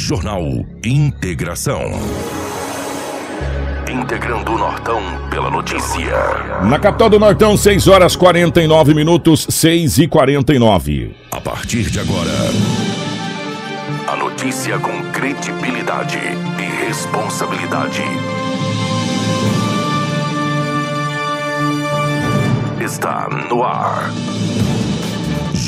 Jornal Integração. Integrando o Nortão pela notícia. Na capital do Nortão, 6 horas 49 minutos, 6 e 49. A partir de agora, a notícia com credibilidade e responsabilidade. Está no ar.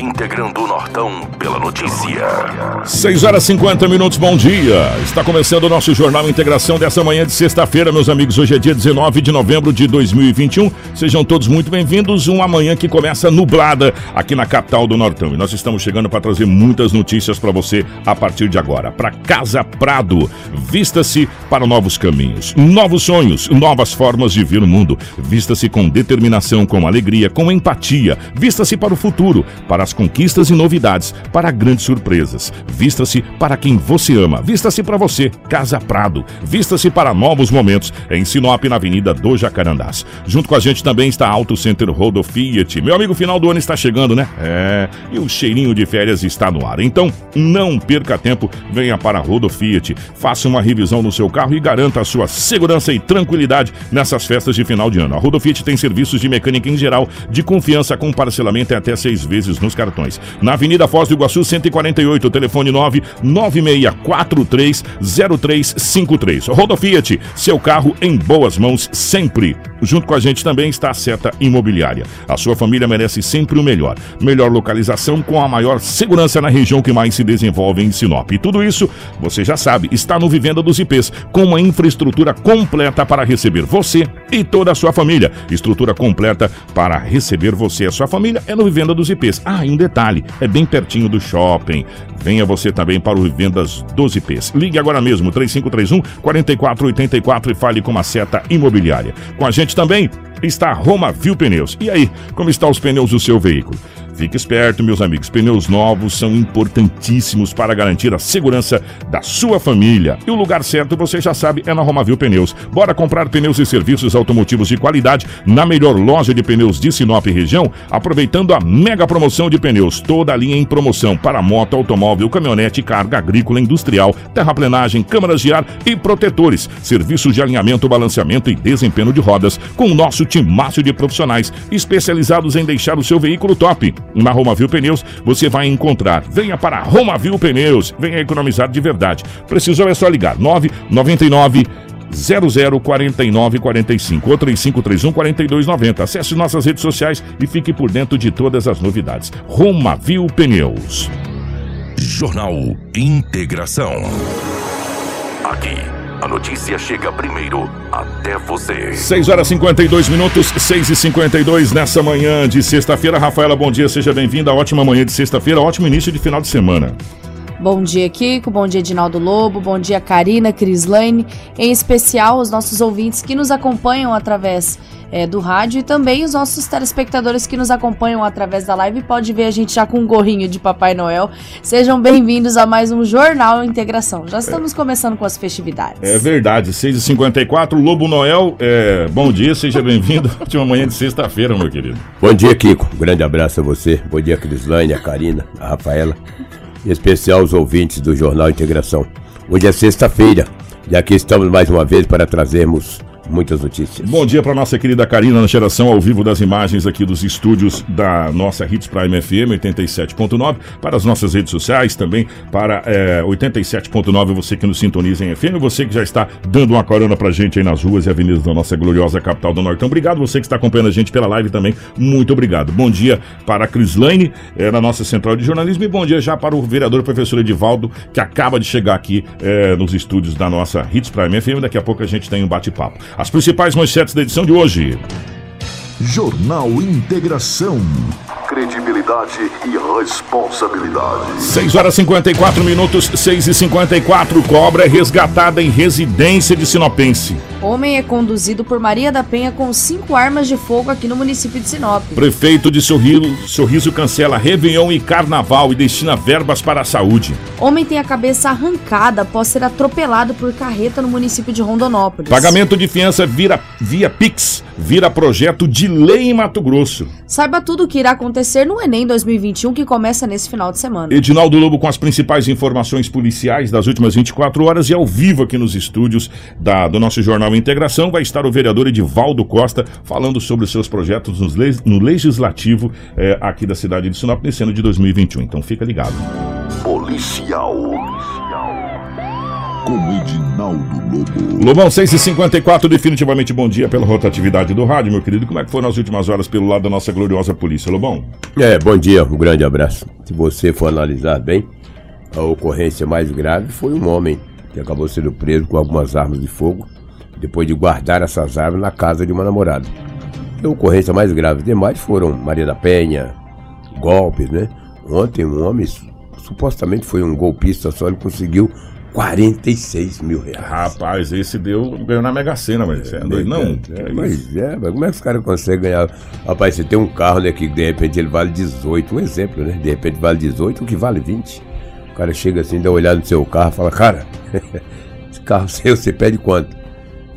Integrando o Nortão pela notícia. 6 horas 50 minutos, bom dia. Está começando o nosso Jornal Integração dessa manhã de sexta-feira, meus amigos. Hoje é dia 19 de novembro de 2021. Sejam todos muito bem-vindos. Uma manhã que começa nublada aqui na capital do Nortão. E nós estamos chegando para trazer muitas notícias para você a partir de agora. Para Casa Prado, vista-se para novos caminhos, novos sonhos, novas formas de ver o mundo. Vista-se com determinação, com alegria, com empatia. Vista-se para o futuro, para as conquistas e novidades, para grandes surpresas. Vista-se para quem você ama. Vista-se para você, Casa Prado. Vista-se para novos momentos em Sinop, na Avenida do Jacarandás. Junto com a gente também está Auto Center Rodo Fiat. Meu amigo, final do ano está chegando, né? É, e o cheirinho de férias está no ar. Então, não perca tempo, venha para Rodo Fiat. Faça uma revisão no seu carro e garanta a sua segurança e tranquilidade nessas festas de final de ano. A Rodo Fiat tem serviços de mecânica em geral, de confiança com parcelamento até seis vezes nos cartões. Na Avenida Foz do Iguaçu, 148, telefone 996430353. Rodo Fiat, seu carro em boas mãos sempre. Junto com a gente também está a Seta Imobiliária. A sua família merece sempre o melhor. Melhor localização com a maior segurança na região que mais se desenvolve em Sinop. E tudo isso, você já sabe, está no Vivenda dos IPs, com uma infraestrutura completa para receber você e toda a sua família. Estrutura completa para receber você e a sua família é no Vivenda dos IPs. Ah, um detalhe, é bem pertinho do shopping. Venha você também para o Vivendas dos IPs. Ligue agora mesmo, 3531 4484 e fale com a Seta Imobiliária. Com a gente também está Roma Viu Pneus. E aí, como estão os pneus do seu veículo? Fique esperto, meus amigos. Pneus novos são importantíssimos para garantir a segurança da sua família. E o lugar certo, você já sabe, é na Romavil Pneus. Bora comprar pneus e serviços automotivos de qualidade na melhor loja de pneus de Sinop região, aproveitando a mega promoção de pneus. Toda a linha em promoção para moto, automóvel, caminhonete, carga agrícola, industrial, terraplenagem, câmaras de ar e protetores. Serviços de alinhamento, balanceamento e desempenho de rodas com o nosso timácio de profissionais especializados em deixar o seu veículo top. Na Romavil Pneus você vai encontrar. Venha para Romavil Pneus, venha economizar de verdade. Precisou é só ligar 999 004945 ou 3531 4290. Acesse nossas redes sociais e fique por dentro de todas as novidades. Romavil Pneus. Jornal Integração. Aqui, a notícia chega primeiro até você. 6 horas 52 minutos, 6 e 52 nessa manhã de sexta-feira. Rafaela, bom dia, seja bem-vinda. Ótima manhã de sexta-feira, ótimo início de final de semana. Bom dia, Kiko. Bom dia, Edinaldo Lobo. Bom dia, Karina, Crislane. Em especial, os nossos ouvintes que nos acompanham através é, do rádio e também os nossos telespectadores que nos acompanham através da live. Pode ver a gente já com um gorrinho de Papai Noel. Sejam bem-vindos a mais um Jornal Integração. Já estamos é. começando com as festividades. É verdade, 6h54, Lobo Noel, é, bom dia, seja bem-vindo. Última manhã de sexta-feira, meu querido. Bom dia, Kiko. Um grande abraço a você. Bom dia, Crislane, a Karina, a Rafaela em especial os ouvintes do Jornal Integração. Hoje é sexta-feira e aqui estamos mais uma vez para trazermos muitas notícias. Bom dia para nossa querida Karina na geração ao vivo das imagens aqui dos estúdios da nossa Hits Prime FM 87.9, para as nossas redes sociais também, para é, 87.9, você que nos sintoniza em FM, você que já está dando uma corona pra gente aí nas ruas e avenidas da nossa gloriosa capital do Norte. obrigado você que está acompanhando a gente pela live também, muito obrigado. Bom dia para a Crislane, é, na nossa central de jornalismo, e bom dia já para o vereador professor Edivaldo, que acaba de chegar aqui é, nos estúdios da nossa Hits Prime FM. Daqui a pouco a gente tem um bate-papo. As principais manchetes da edição de hoje. Jornal Integração. Credibilidade e responsabilidade. 6 horas 54 minutos, 6 e 54 Cobra é resgatada em residência de Sinopense. Homem é conduzido por Maria da Penha com cinco armas de fogo aqui no município de Sinop. Prefeito de Sorriso, Sorriso cancela Réveillon e Carnaval e destina verbas para a saúde. Homem tem a cabeça arrancada após ser atropelado por carreta no município de Rondonópolis. Pagamento de fiança vira, via Pix vira projeto de lei em Mato Grosso. Saiba tudo o que irá acontecer no Enem 2021 que começa nesse final de semana. Edinaldo Lobo com as principais informações policiais das últimas 24 horas e ao vivo aqui nos estúdios da, do nosso jornal Integração vai estar o vereador Edivaldo Costa falando sobre os seus projetos nos, no legislativo é, aqui da cidade de Sinop nesse ano de 2021. Então fica ligado. Policial. Com Edinaldo Lobo. Lobão 654, definitivamente bom dia pela rotatividade do rádio, meu querido. Como é que foram as últimas horas pelo lado da nossa gloriosa polícia, Lobão? É, bom dia, um grande abraço. Se você for analisar bem, a ocorrência mais grave foi um homem que acabou sendo preso com algumas armas de fogo depois de guardar essas armas na casa de uma namorada. A ocorrência mais grave demais foram Maria da Penha, golpes, né? Ontem um homem supostamente foi um golpista só, ele conseguiu 46 mil reais. Rapaz, esse deu, ganhou na Mega Sena, mas é, é doido, não. É, é mas é, mas como é que os caras conseguem ganhar? Rapaz, você tem um carro, né, que de repente ele vale 18, um exemplo, né? De repente vale 18, o que vale 20. O cara chega assim, dá uma olhada no seu carro, fala, cara, esse carro seu, você pede quanto?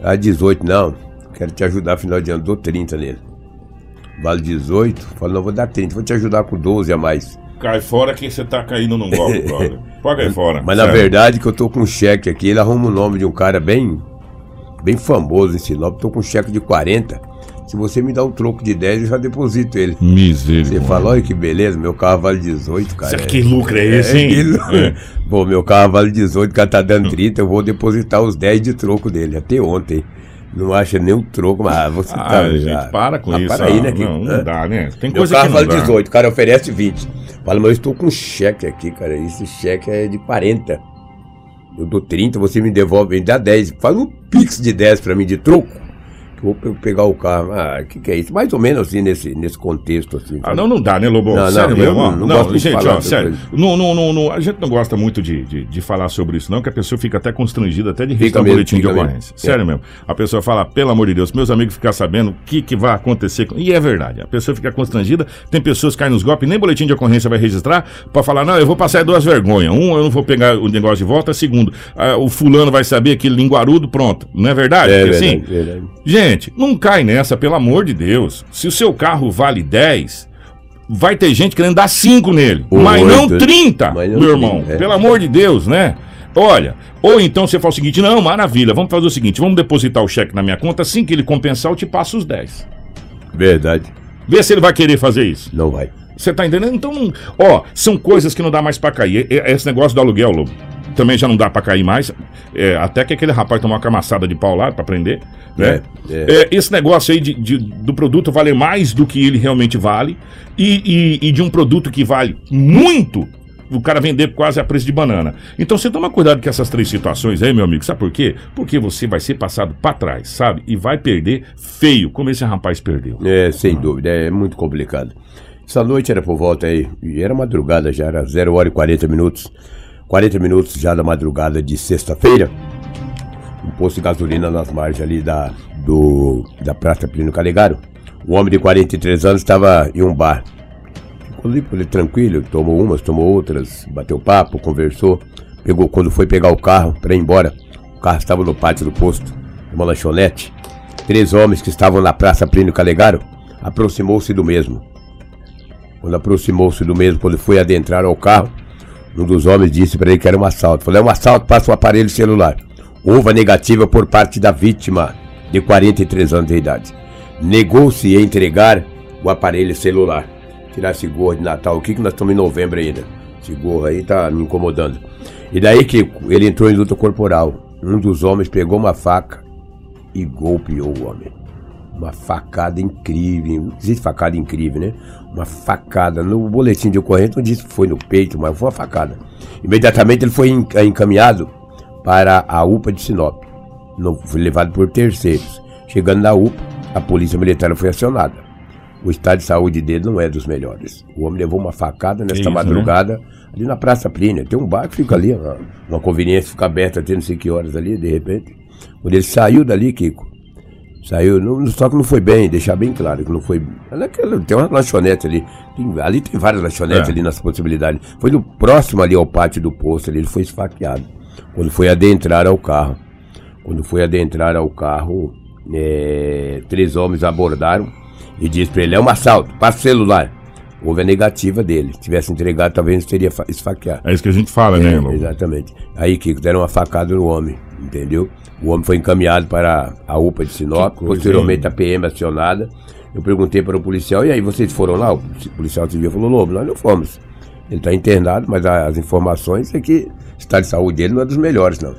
Ah, 18, não. Quero te ajudar final de ano, dou 30 nele. Vale 18? Fala, não, vou dar 30, vou te ajudar com 12 a mais. Cai fora que você tá caindo num golpe, brother. Pode cair fora. Mas sério. na verdade que eu tô com um cheque aqui, ele arruma o nome de um cara bem bem famoso em Sinop, tô com um cheque de 40. Se você me dá um troco de 10, eu já deposito ele. Misericórdia. Você fala, olha que beleza, meu carro vale 18, cara. que lucro é esse, hein? É, é. Pô, meu carro vale 18, o cara tá dando 30, eu vou depositar os 10 de troco dele, até ontem. Não acha nem um troco, mas você ah, tá. Gente, para com ah, isso. Para aí, né? Que, não, não dá, né? Tem meu coisa carro que não vale dá. 18, o cara oferece 20. Fala, mas eu estou com cheque aqui, cara. Esse cheque é de 40. Eu dou 30, você me devolve, me dá 10. Faz um pix de 10 para mim de troco vou pegar o carro. Ah, o que, que é isso? Mais ou menos assim, nesse, nesse contexto. Assim, ah, não, não dá, né, Lobão? Não, sério não, mesmo? Não, não, não gente, ó, sério. Não, não, não, não, a gente não gosta muito de, de, de, falar sobre isso, não, que a pessoa fica até constrangida, até de registrar um boletim de ocorrência. Sério é. mesmo. A pessoa fala, pelo amor de Deus, meus amigos ficam sabendo o que, que vai acontecer. Com... E é verdade. A pessoa fica constrangida, tem pessoas que caem nos golpes, nem boletim de ocorrência vai registrar, para falar, não, eu vou passar duas vergonhas. Um, eu não vou pegar o negócio de volta. Segundo, ah, o fulano vai saber aquele linguarudo, pronto. Não é verdade? É, Porque, verdade, assim, verdade. gente, não cai, nessa, pelo amor de Deus. Se o seu carro vale 10, vai ter gente querendo dar 5 nele. mas não 30, mas não meu irmão. 30, é. Pelo amor de Deus, né? Olha, ou então você fala o seguinte: não, maravilha, vamos fazer o seguinte: vamos depositar o cheque na minha conta, assim que ele compensar, eu te passo os 10. Verdade. Vê se ele vai querer fazer isso. Não vai. Você tá entendendo? Então, ó, são coisas que não dá mais para cair. Esse negócio do aluguel, Lobo também já não dá para cair mais. É, até que aquele rapaz tomou uma camaçada de pau lá para prender. Né? É, é. é, esse negócio aí de, de, do produto valer mais do que ele realmente vale e, e, e de um produto que vale muito o cara vender quase a preço de banana. Então você toma cuidado com essas três situações aí, meu amigo. Sabe por quê? Porque você vai ser passado para trás, sabe? E vai perder feio, como esse rapaz perdeu. É, sem ah. dúvida, é muito complicado. Essa noite era por volta aí, e era madrugada já, era 0 hora e 40 minutos. 40 minutos já da madrugada de sexta-feira, um posto de gasolina nas margens ali da, do, da Praça Plínio Calegaro. Um homem de 43 anos estava em um bar. Ficou ali, ali tranquilo, tomou umas, tomou outras, bateu papo, conversou. Pegou, quando foi pegar o carro para ir embora, o carro estava no pátio do posto, uma lanchonete. Três homens que estavam na Praça Plínio Calegaro aproximou-se do mesmo. Quando aproximou-se do mesmo, quando foi adentrar ao carro, um dos homens disse para ele que era um assalto. Falei, é um assalto, passa o aparelho celular. Houve negativa por parte da vítima, de 43 anos de idade. Negou-se a entregar o aparelho celular. Tirar esse gorro de Natal. O que, que nós estamos em novembro ainda? Esse gorro aí tá me incomodando. E daí que ele entrou em luta corporal. Um dos homens pegou uma faca e golpeou o homem. Uma facada incrível. Existe facada incrível, né? Uma facada. No boletim de ocorrência não disse que foi no peito, mas foi uma facada. Imediatamente ele foi encaminhado para a UPA de Sinop. Não foi levado por terceiros. Chegando na UPA, a polícia militar foi acionada. o estado de saúde dele não é dos melhores. O homem levou uma facada nesta Isso, né? madrugada ali na Praça Plínia. Tem um bar que fica ali, uma, uma conveniência fica aberta até não sei que horas ali, de repente. Quando ele saiu dali, Kiko, saiu, não, só que não foi bem, deixar bem claro que não foi. Naquela, tem uma lanchonete ali, tem- ali tem várias lanchonetes É. ali nas possibilidades. Foi no próximo ali ao pátio do posto ali, ele foi esfaqueado. Quando foi adentrar ao carro. Quando foi adentrar ao carro, é, três homens abordaram e disse para ele: é um assalto, passa o celular. Houve a negativa dele. Se tivesse entregado, talvez não teria fa- esfaqueado. É isso que a gente fala, né, Lobo? Exatamente. Aí, Kiko, deram uma facada no homem, entendeu? O homem foi encaminhado para a UPA de Sinop, coisa, posteriormente hein? a PM acionada. Eu perguntei para o policial, e aí, vocês foram lá? O policial civil falou, Lobo, nós não fomos. Ele está internado, mas as informações é que o estado de saúde dele não é dos melhores, não.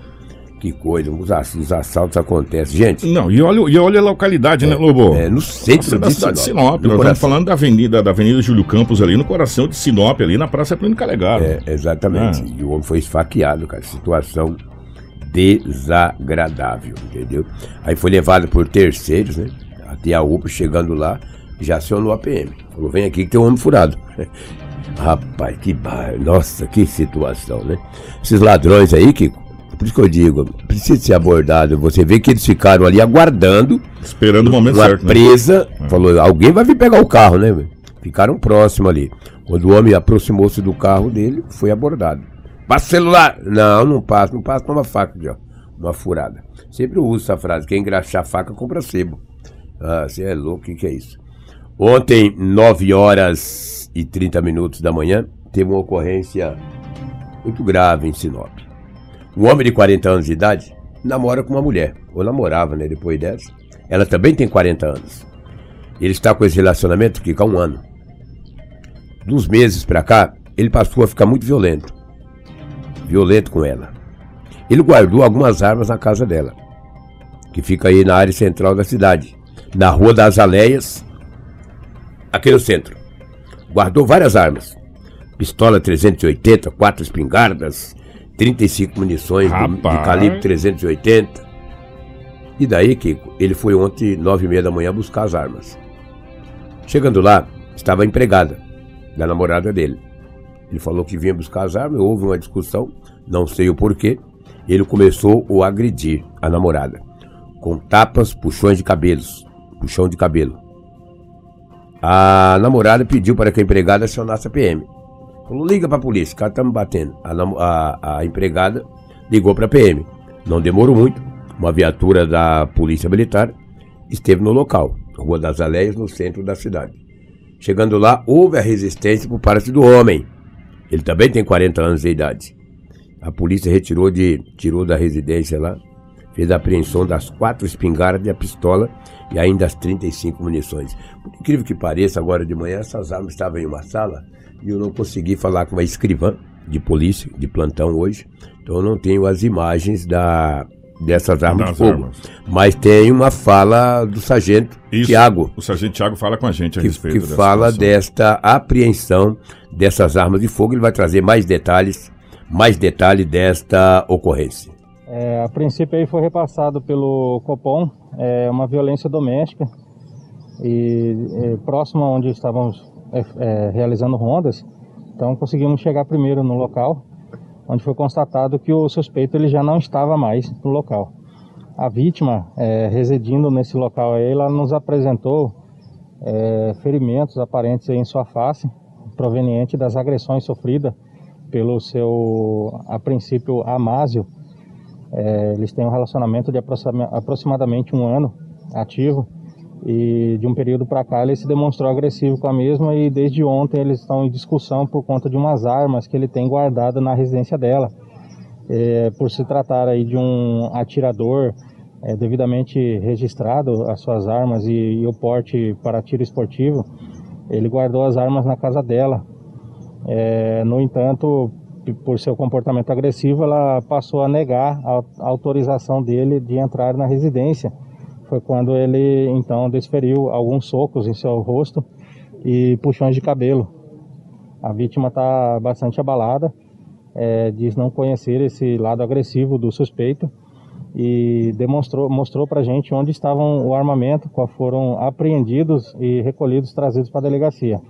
Que coisa, os, ass- os assaltos acontecem. Gente, Não, e olha, e olha a localidade, né, Lobo? é no centro é da cidade de Sinop. no Nós estamos falando da avenida, da Avenida Júlio Campos ali, no coração de Sinop, ali na Praça Plínio Calegaro. É, exatamente. Ah. E o homem foi esfaqueado, cara. Situação desagradável, entendeu? Aí foi levado por terceiros, né? Até a UPA, chegando lá, já acionou a PM. Falou, vem aqui que tem um homem furado. Rapaz, que bar... Nossa, que situação, né? Esses ladrões aí, Kiko, por isso que eu digo, precisa ser abordado. Você vê que eles ficaram ali aguardando Esperando o momento uma certo, né? presa, falou, alguém vai vir pegar o carro, né? Ficaram próximos ali. Quando o homem aproximou-se do carro dele, foi abordado. Passa o celular! Não, não passa, não passa, toma faca, já. Uma furada. Sempre uso essa frase, quem engraxar faca, compra sebo. Ah, você é louco, o que, que é isso? Ontem, 9 horas e 30 minutos da manhã, teve uma ocorrência muito grave em Sinop. Um homem de 40 anos de idade namora com uma mulher, ou namorava, né, depois dessa. Ela também tem 40 anos. Ele está com esse relacionamento que há um ano. De uns meses pra cá, ele passou a ficar muito violento. Violento com ela. Ele guardou algumas armas na casa dela, que fica aí na área central da cidade, na Rua das Aleias, aqui no centro. Guardou várias armas. Pistola 380, quatro espingardas, 35 munições de Rapaz. calibre 380. E daí, Kiko, ele foi ontem, nove e meia da manhã, buscar as armas. Chegando lá, estava a empregada da namorada dele. Ele falou que vinha buscar as armas, houve uma discussão, não sei o porquê. Ele começou a agredir a namorada, com tapas, puxões de cabelos, puxão de cabelo. A namorada pediu para que a empregada acionasse a PM. Falou, liga pra polícia, o cara tá me batendo. A, a- a empregada ligou pra PM. Não demorou muito. Uma viatura da Polícia Militar esteve no local, Rua das Aleias, no centro da cidade. Chegando lá, houve a resistência por parte do homem. Ele também tem 40 anos de idade. A polícia retirou de, tirou da residência lá, fez a apreensão das quatro espingardas e a pistola e ainda as 35 munições. Por incrível que pareça, agora de manhã essas armas estavam em uma sala e eu não consegui falar com uma escrivã de polícia, de plantão hoje, então eu não tenho as imagens da, dessas armas Das de fogo. armas. Mas tem uma fala do sargento Isso. Tiago, O Sargento Thiago fala com a gente a que, respeito que dessa fala situação. desta apreensão dessas armas de fogo. Ele vai trazer mais detalhes, mais detalhe desta ocorrência. É, a princípio aí foi repassado pelo Copom é, uma violência doméstica e é, próximo a onde estávamos é, é, realizando rondas, então conseguimos chegar primeiro no local, onde foi constatado que o suspeito ele já não estava mais no local. A vítima, é, residindo nesse local aí, ela nos apresentou é, ferimentos aparentes em sua face, proveniente das agressões sofridas pelo seu, a princípio, Amásio, é, eles têm um relacionamento de aproxima- aproximadamente um ano ativo e de um período para cá ele se demonstrou agressivo com a mesma e desde ontem eles estão em discussão por conta de umas armas que ele tem guardado na residência dela. É, por se tratar aí de um atirador é, devidamente registrado as suas armas e, e o porte para tiro esportivo, ele guardou as armas na casa dela. É, no entanto, por seu comportamento agressivo, ela passou a negar a a autorização dele de entrar na residência. Foi quando ele então desferiu alguns socos em seu rosto e puxões de cabelo. A vítima está bastante abalada, é, diz não conhecer esse lado agressivo do suspeito e demonstrou mostrou para gente onde estavam o armamento, qual foram apreendidos e recolhidos, trazidos para a delegacia.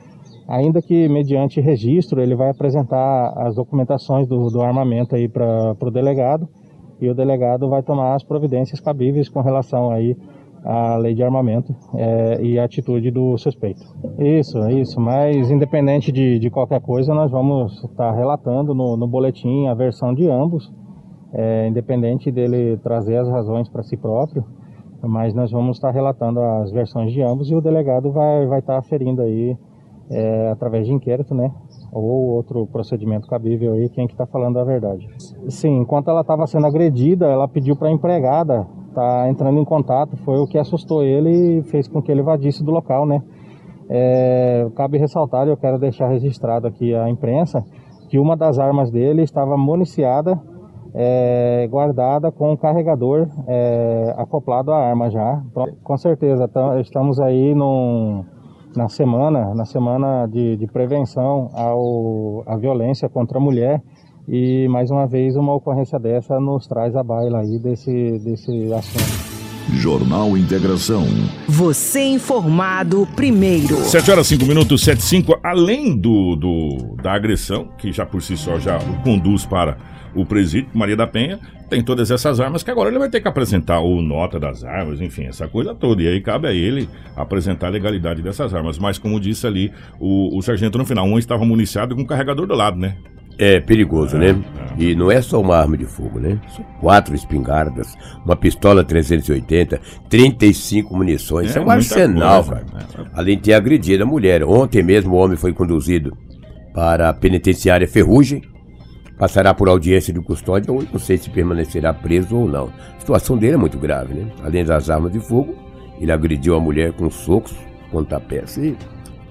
Ainda que mediante registro ele vai apresentar as documentações do, do armamento aí para o delegado e o delegado vai tomar as providências cabíveis com relação aí à lei de armamento é, e a atitude do suspeito. Isso, isso. Mas independente de, de qualquer coisa, nós vamos estar relatando no, no boletim a versão de ambos é, independente dele trazer as razões para si próprio, mas nós vamos estar relatando as versões de ambos e o delegado vai, vai estar aferindo aí é, através de inquérito, né? Ou outro procedimento cabível aí, quem que está falando a verdade. Sim, enquanto ela estava sendo agredida, ela pediu para a empregada tá entrando em contato, foi o que assustou ele e fez com que ele evadisse do local, né? É, cabe ressaltar, eu quero deixar registrado aqui a imprensa, que uma das armas dele estava municiada é, guardada com o carregador é, acoplado à arma já. Com certeza, estamos aí num, na semana, na semana de, de prevenção ao, à violência contra a mulher e mais uma vez uma ocorrência dessa nos traz a baila aí desse, desse assunto. Jornal Integração. Você informado primeiro. 7 horas 5 minutos, 7 5. Além do, do, da agressão, que já por si só já conduz para o presídio, Maria da Penha, tem todas essas armas que agora ele vai ter que apresentar ou nota das armas, enfim, essa coisa toda. E aí cabe a ele apresentar a legalidade dessas armas. Mas como disse ali o, o sargento no final, um estava municiado com um carregador do lado, né? É perigoso, né? E não é só uma arma de fogo, né? São quatro espingardas, uma pistola 380, 35 munições. É, Isso é um arsenal, coisa, cara. Né? Além de ter agredido a mulher. Ontem mesmo o homem foi conduzido para a penitenciária Ferrugem, passará por audiência de custódia ou não sei se permanecerá preso ou não. A situação dele é muito grave, né? Além das armas de fogo, ele agrediu a mulher com socos, pontapés e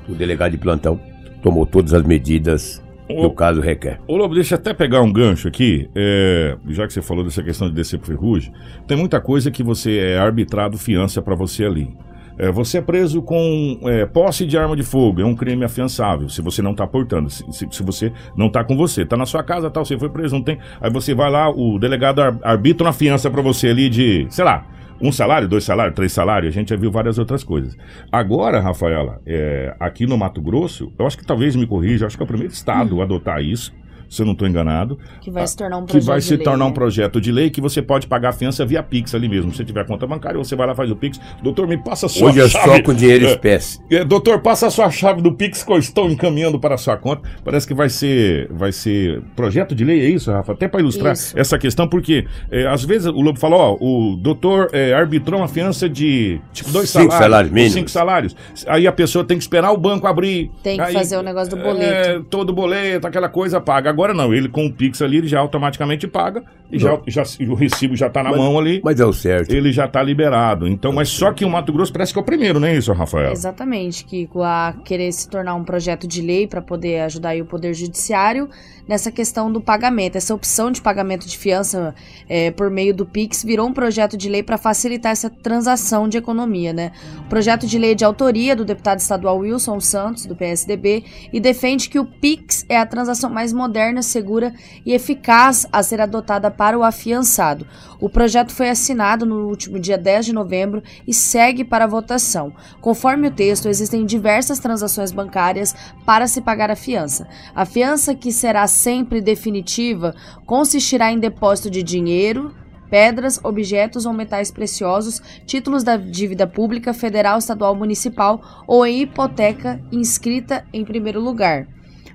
o delegado de plantão tomou todas as medidas que o caso requer. Ô Lobo, deixa eu até pegar um gancho aqui, é, já que você falou dessa questão de descer pro ferrugem, tem muita coisa que você é arbitrado fiança para você ali. É, você é preso com é, posse de arma de fogo, é um crime afiançável, se você não está portando, se, se, você não está com você, está na sua casa, tal, você foi preso, não tem. Aí você vai lá, o delegado arbitra uma fiança para você ali de, sei lá, um salário, dois salários, três salários, a gente já viu várias outras coisas. Agora, Rafaela, é, aqui no Mato Grosso, eu acho que talvez me corrija, acho que é o primeiro estado a adotar isso se eu não estou enganado. Que vai se tornar um projeto Que vai se lei, tornar né? um projeto de lei que você pode pagar a fiança via Pix ali mesmo. Se você tiver conta bancária, você vai lá faz o Pix. Doutor, me passa a sua Hoje chave. é só com dinheiro espécie. É, doutor, passa a sua chave do Pix que eu estou encaminhando para a sua conta. Parece que vai ser, vai ser projeto de lei, é isso, Rafa? Até para ilustrar Isso. essa questão, porque é, às vezes o Lobo fala, ó, o doutor é, arbitrou uma fiança de tipo dois Cinco salários, salários mínimos. cinco salários. Aí a pessoa tem que esperar o banco abrir. Tem que Aí, fazer o negócio do boleto. É, todo boleto, aquela coisa paga. Agora não, ele com o Pix ali, ele já automaticamente paga. E já, já, o recibo já tá na mão ali. Mas é o certo. Ele já tá liberado. Então, mas só que o Mato Grosso parece que é o primeiro, não é isso, Rafael? Exatamente, Kiko, a querer se tornar um projeto de lei para poder ajudar aí o Poder Judiciário nessa questão do pagamento. Essa opção de pagamento de fiança é, por meio do Pix virou um projeto de lei para facilitar essa transação de economia, né? O projeto de lei é de autoria do deputado estadual Wilson Santos, do PSDB, e defende que o Pix é a transação mais moderna, segura e eficaz a ser adotada para o afiançado. O projeto foi assinado no último dia 10 de novembro e segue para votação. Conforme o texto, existem diversas transações bancárias para se pagar a fiança. A fiança que será sempre definitiva consistirá em depósito de dinheiro, pedras, objetos ou metais preciosos, títulos da dívida pública, federal, estadual, municipal ou em hipoteca inscrita em primeiro lugar.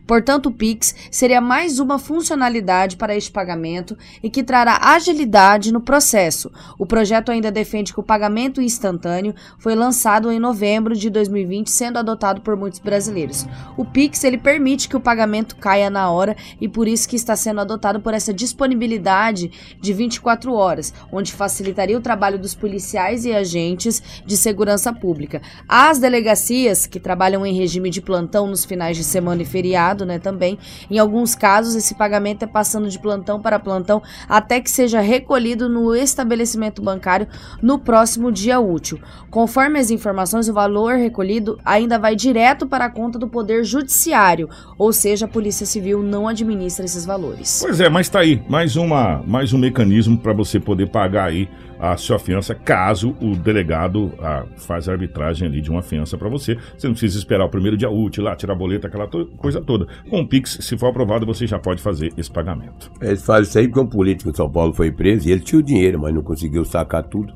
Portanto, o Pix seria mais uma funcionalidade para este pagamento e que trará agilidade no processo. O projeto ainda defende que o pagamento instantâneo foi lançado em novembro de 2020, sendo adotado por muitos brasileiros. O Pix ele permite que o pagamento caia na hora e por isso que está sendo adotado por essa disponibilidade de 24 horas, onde facilitaria o trabalho dos policiais e agentes de segurança pública. As delegacias que trabalham em regime de plantão nos finais de semana e feriados né, também. Em alguns casos, esse pagamento é passando de plantão para plantão até que seja recolhido no estabelecimento bancário no próximo dia útil. Conforme as informações, o valor recolhido ainda vai direto para a conta do Poder Judiciário, ou seja, a Polícia Civil não administra esses valores. Pois é, mas tá aí, mais, uma, mais um mecanismo para você poder pagar aí a sua fiança, caso o delegado ah, faz a arbitragem ali de uma fiança para você. Você não precisa esperar o primeiro dia útil lá, tirar a boleta, aquela to coisa toda. Com o Pix, se for aprovado, você já pode fazer esse pagamento. Eles fazem isso aí porque um político de São Paulo foi preso e ele tinha o dinheiro, mas não conseguiu sacar tudo.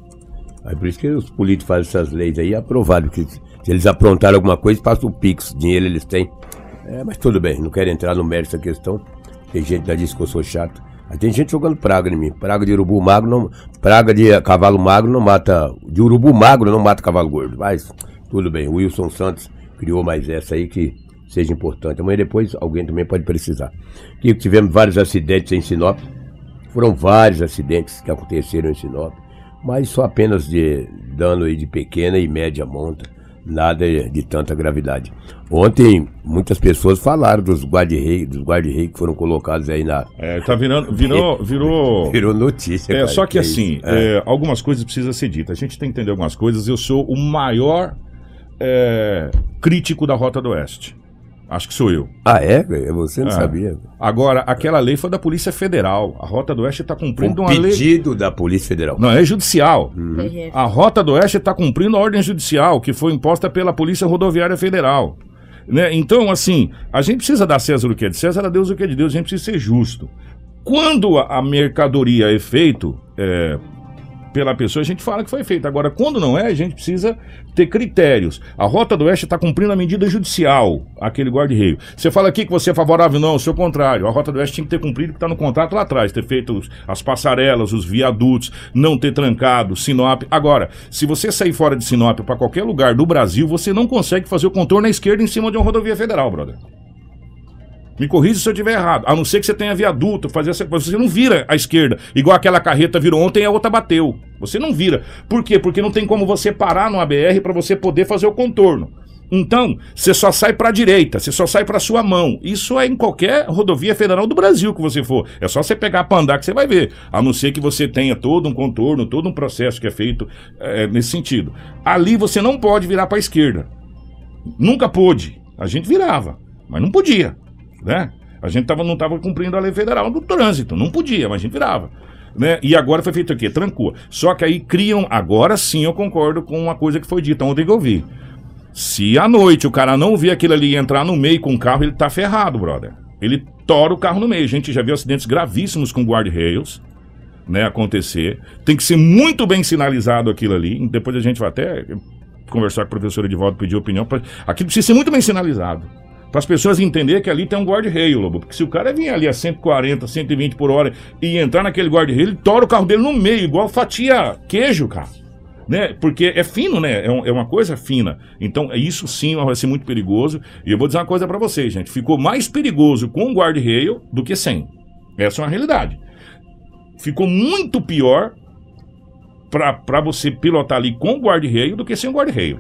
Aí por isso que os políticos fazem essas leis aí, é aprovado, que se eles aprontaram alguma coisa, passa o Pix, dinheiro eles têm. É, mas tudo bem, não quero entrar no mérito da questão. Tem gente que já disse que eu sou chato. Aí tem gente jogando praga em mim. Praga de urubu magro não. Praga de cavalo magro não mata. De urubu magro não mata cavalo gordo. Mas, tudo bem. O Wilson Santos criou mais essa aí que seja importante. Amanhã depois alguém também pode precisar. Aqui tivemos vários acidentes em Sinop. Foram vários acidentes que aconteceram em Sinop. Mas só apenas de dano aí de pequena e média monta nada de tanta gravidade. Ontem, muitas pessoas falaram dos guarda-rei, dos guarda-rei que foram colocados aí na. É, tá virando. Virou. Virou, virou notícia. É, cara, só que, que assim, é. É, algumas coisas precisam ser ditas. A gente tem que entender algumas coisas. Eu sou o maior é, crítico da Rota do Oeste. Acho que sou eu. Ah, é? Você não é. sabia. Agora, aquela lei foi da Polícia Federal. A Rota do Oeste está cumprindo um uma pedido lei. pedido da Polícia Federal. Não, é judicial. Uhum. A Rota do Oeste está cumprindo a ordem judicial que foi imposta pela Polícia Rodoviária Federal. Né? Então, assim, a gente precisa dar César o que é de César, a Deus o que é de Deus, a gente precisa ser justo. Quando a mercadoria é feito é, pela pessoa, a gente fala que foi feito. Agora, quando não é, a gente precisa ter critérios. A Rota do Oeste está cumprindo a medida judicial, aquele guarda-reio. Você fala aqui que você é favorável, não, o seu contrário. A Rota do Oeste tinha que ter cumprido o que está no contrato lá atrás, ter feito as passarelas, os viadutos, não ter trancado, Sinop. Agora, se você sair fora de Sinop para qualquer lugar do Brasil, você não consegue fazer o contorno à esquerda em cima de uma rodovia federal, brother. Me corrija se eu estiver errado. A não ser que você tenha viaduto, fazer essa coisa. Você não vira à esquerda. Igual aquela carreta virou ontem e a outra bateu. Você não vira. Por quê? Porque não tem como você parar no ABR para você poder fazer o contorno. Então, você só sai para a direita, você só sai para sua mão. Isso é em qualquer rodovia federal do Brasil que você for. É só você pegar para andar que você vai ver. A não ser que você tenha todo um contorno, todo um processo que é feito é, nesse sentido. Ali você não pode virar para a esquerda. Nunca pôde. A gente virava, mas não podia né? A gente tava, não estava cumprindo a lei federal do trânsito, não podia, mas a gente virava. Né? E agora foi feito o quê? Trancou. Só que aí criam, agora sim eu concordo com uma coisa que foi dita ontem que eu vi. Se à noite o cara não vê aquilo ali entrar no meio com o carro, ele tá ferrado, brother. Ele tora o carro no meio. A gente já viu acidentes gravíssimos com guarda-rails, né, acontecer. Tem que ser muito bem sinalizado aquilo ali. Depois a gente vai até conversar com a professora de volta, pedir opinião. Pra... Aquilo precisa ser muito bem sinalizado para as pessoas entenderem que ali tem um guarda-reio, Lobo. Porque se o cara vir ali a 140, 120 por hora e entrar naquele guarda-reio, ele tora o carro dele no meio, igual fatia queijo, cara. Né? Porque é fino, né? É, um, é, uma coisa fina. Então, isso sim vai ser muito perigoso. E eu vou dizer uma coisa para vocês, gente. Ficou mais perigoso com o guarda-reio do que sem. Essa é uma realidade. Ficou muito pior para você pilotar ali com o guarda-reio do que sem o guarda-reio.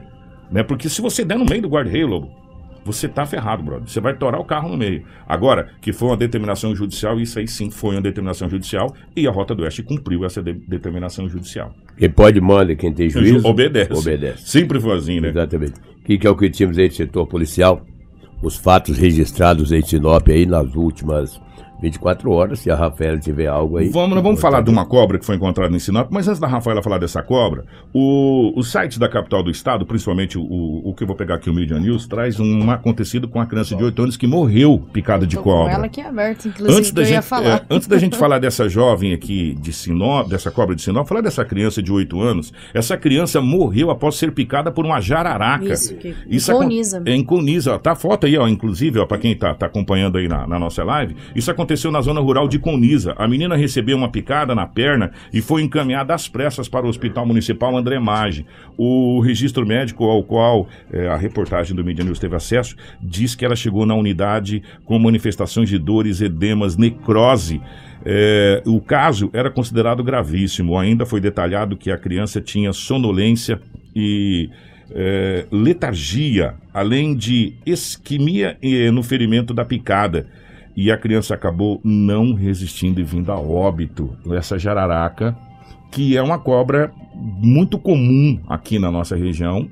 Né? Porque se você der no meio do guarda-reio, Lobo, você tá ferrado, brother. Você vai torar o carro no meio. Agora, que foi uma determinação judicial, isso aí sim foi uma determinação judicial e a Rota do Oeste cumpriu essa de determinação judicial. Quem pode manda, quem tem juízo obedece. Obedece. Sempre foi assim, né? Exatamente. O que, que é o que tínhamos aí do setor policial? Os fatos registrados em Sinop aí nas últimas 24 horas, se a Rafaela tiver algo aí. Vamos, vamos falar de uma cobra que foi encontrada em Sinop, mas antes da Rafaela falar dessa cobra, o, os sites da capital do estado, principalmente o, o que eu vou pegar aqui, o Media News, traz um acontecido com a criança de 8 anos que morreu picada de cobra. Com ela aqui é aberta, inclusive, antes da, gente, é, antes da gente falar dessa jovem aqui de Sinop, dessa cobra de Sinop, falar dessa criança de 8 anos, essa criança morreu após ser picada por uma jararaca. Isso, que Isso Coniza. É, em Coniza. Tá a foto aí, ó, inclusive, ó, pra quem tá, tá acompanhando aí na, na nossa live. Isso aconteceu aconteceu na zona rural de Coniza. A menina recebeu uma picada na perna e foi encaminhada às pressas para o Hospital Municipal André Maggi. O registro médico ao qual é, a reportagem do Media News teve acesso diz que ela chegou na unidade com manifestações de dores, edemas, necrose. É, o caso era considerado gravíssimo. Ainda foi detalhado que a criança tinha sonolência e é, letargia, além de isquemia eh, no ferimento da picada. E a criança acabou não resistindo e vindo a óbito. Essa jararaca, que é uma cobra muito comum aqui na nossa região.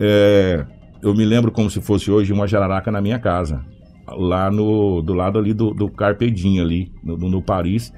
É, eu me lembro como se fosse hoje uma jararaca na minha casa. Lá no, do lado ali do, do Carpedinho ali, no, no Paris.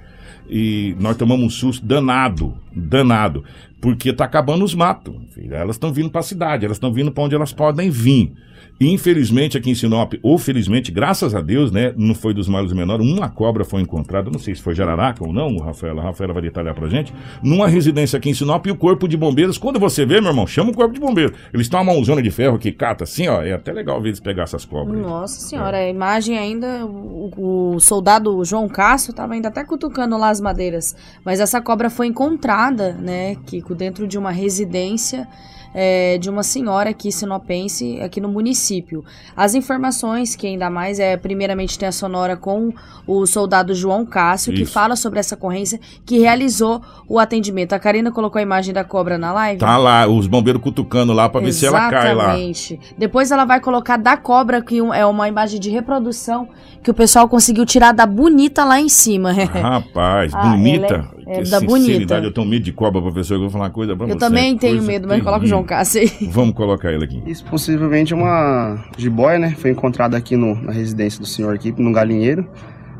E nós tomamos um susto danado, danado. Porque tá acabando os matos. Elas estão vindo para a cidade, elas estão vindo para onde elas podem vir. Infelizmente, aqui em Sinop, ou felizmente, graças a Deus, né, não foi dos males menores, uma cobra foi encontrada, não sei se foi jararaca ou não, Rafaela, a Rafaela vai detalhar pra gente, numa residência aqui em Sinop, e o corpo de bombeiros, quando você vê, meu irmão, chama o corpo de bombeiro. Eles têm uma mãozona de ferro que cata assim, ó, é até legal ver eles pegar essas cobras. Nossa senhora, a imagem ainda, o, o soldado João Cássio tava ainda até cutucando lá as madeiras, mas essa cobra foi encontrada, né, Kiko, dentro de uma residência é, de uma senhora aqui sinopense, aqui no município. As informações, que ainda mais é, primeiramente tem a sonora com o soldado João Cássio, Isso. que fala sobre essa ocorrência, que realizou o atendimento. A Karina colocou a imagem da cobra na live? Tá lá, os bombeiros cutucando lá pra ver se ela cai lá. Exatamente. Depois ela vai colocar da cobra, que é uma imagem de reprodução que o pessoal conseguiu tirar da bonita lá em cima. Rapaz, Ah, bonita. É- é da bonita. Eu tenho medo de cobra, professor. Eu vou falar uma coisa pra Eu você. também tenho medo, mas coloca o João. Cássio aí. Vamos colocar ele aqui. Isso possivelmente é uma jiboia, né? Foi encontrada aqui no- na residência do senhor aqui, no galinheiro.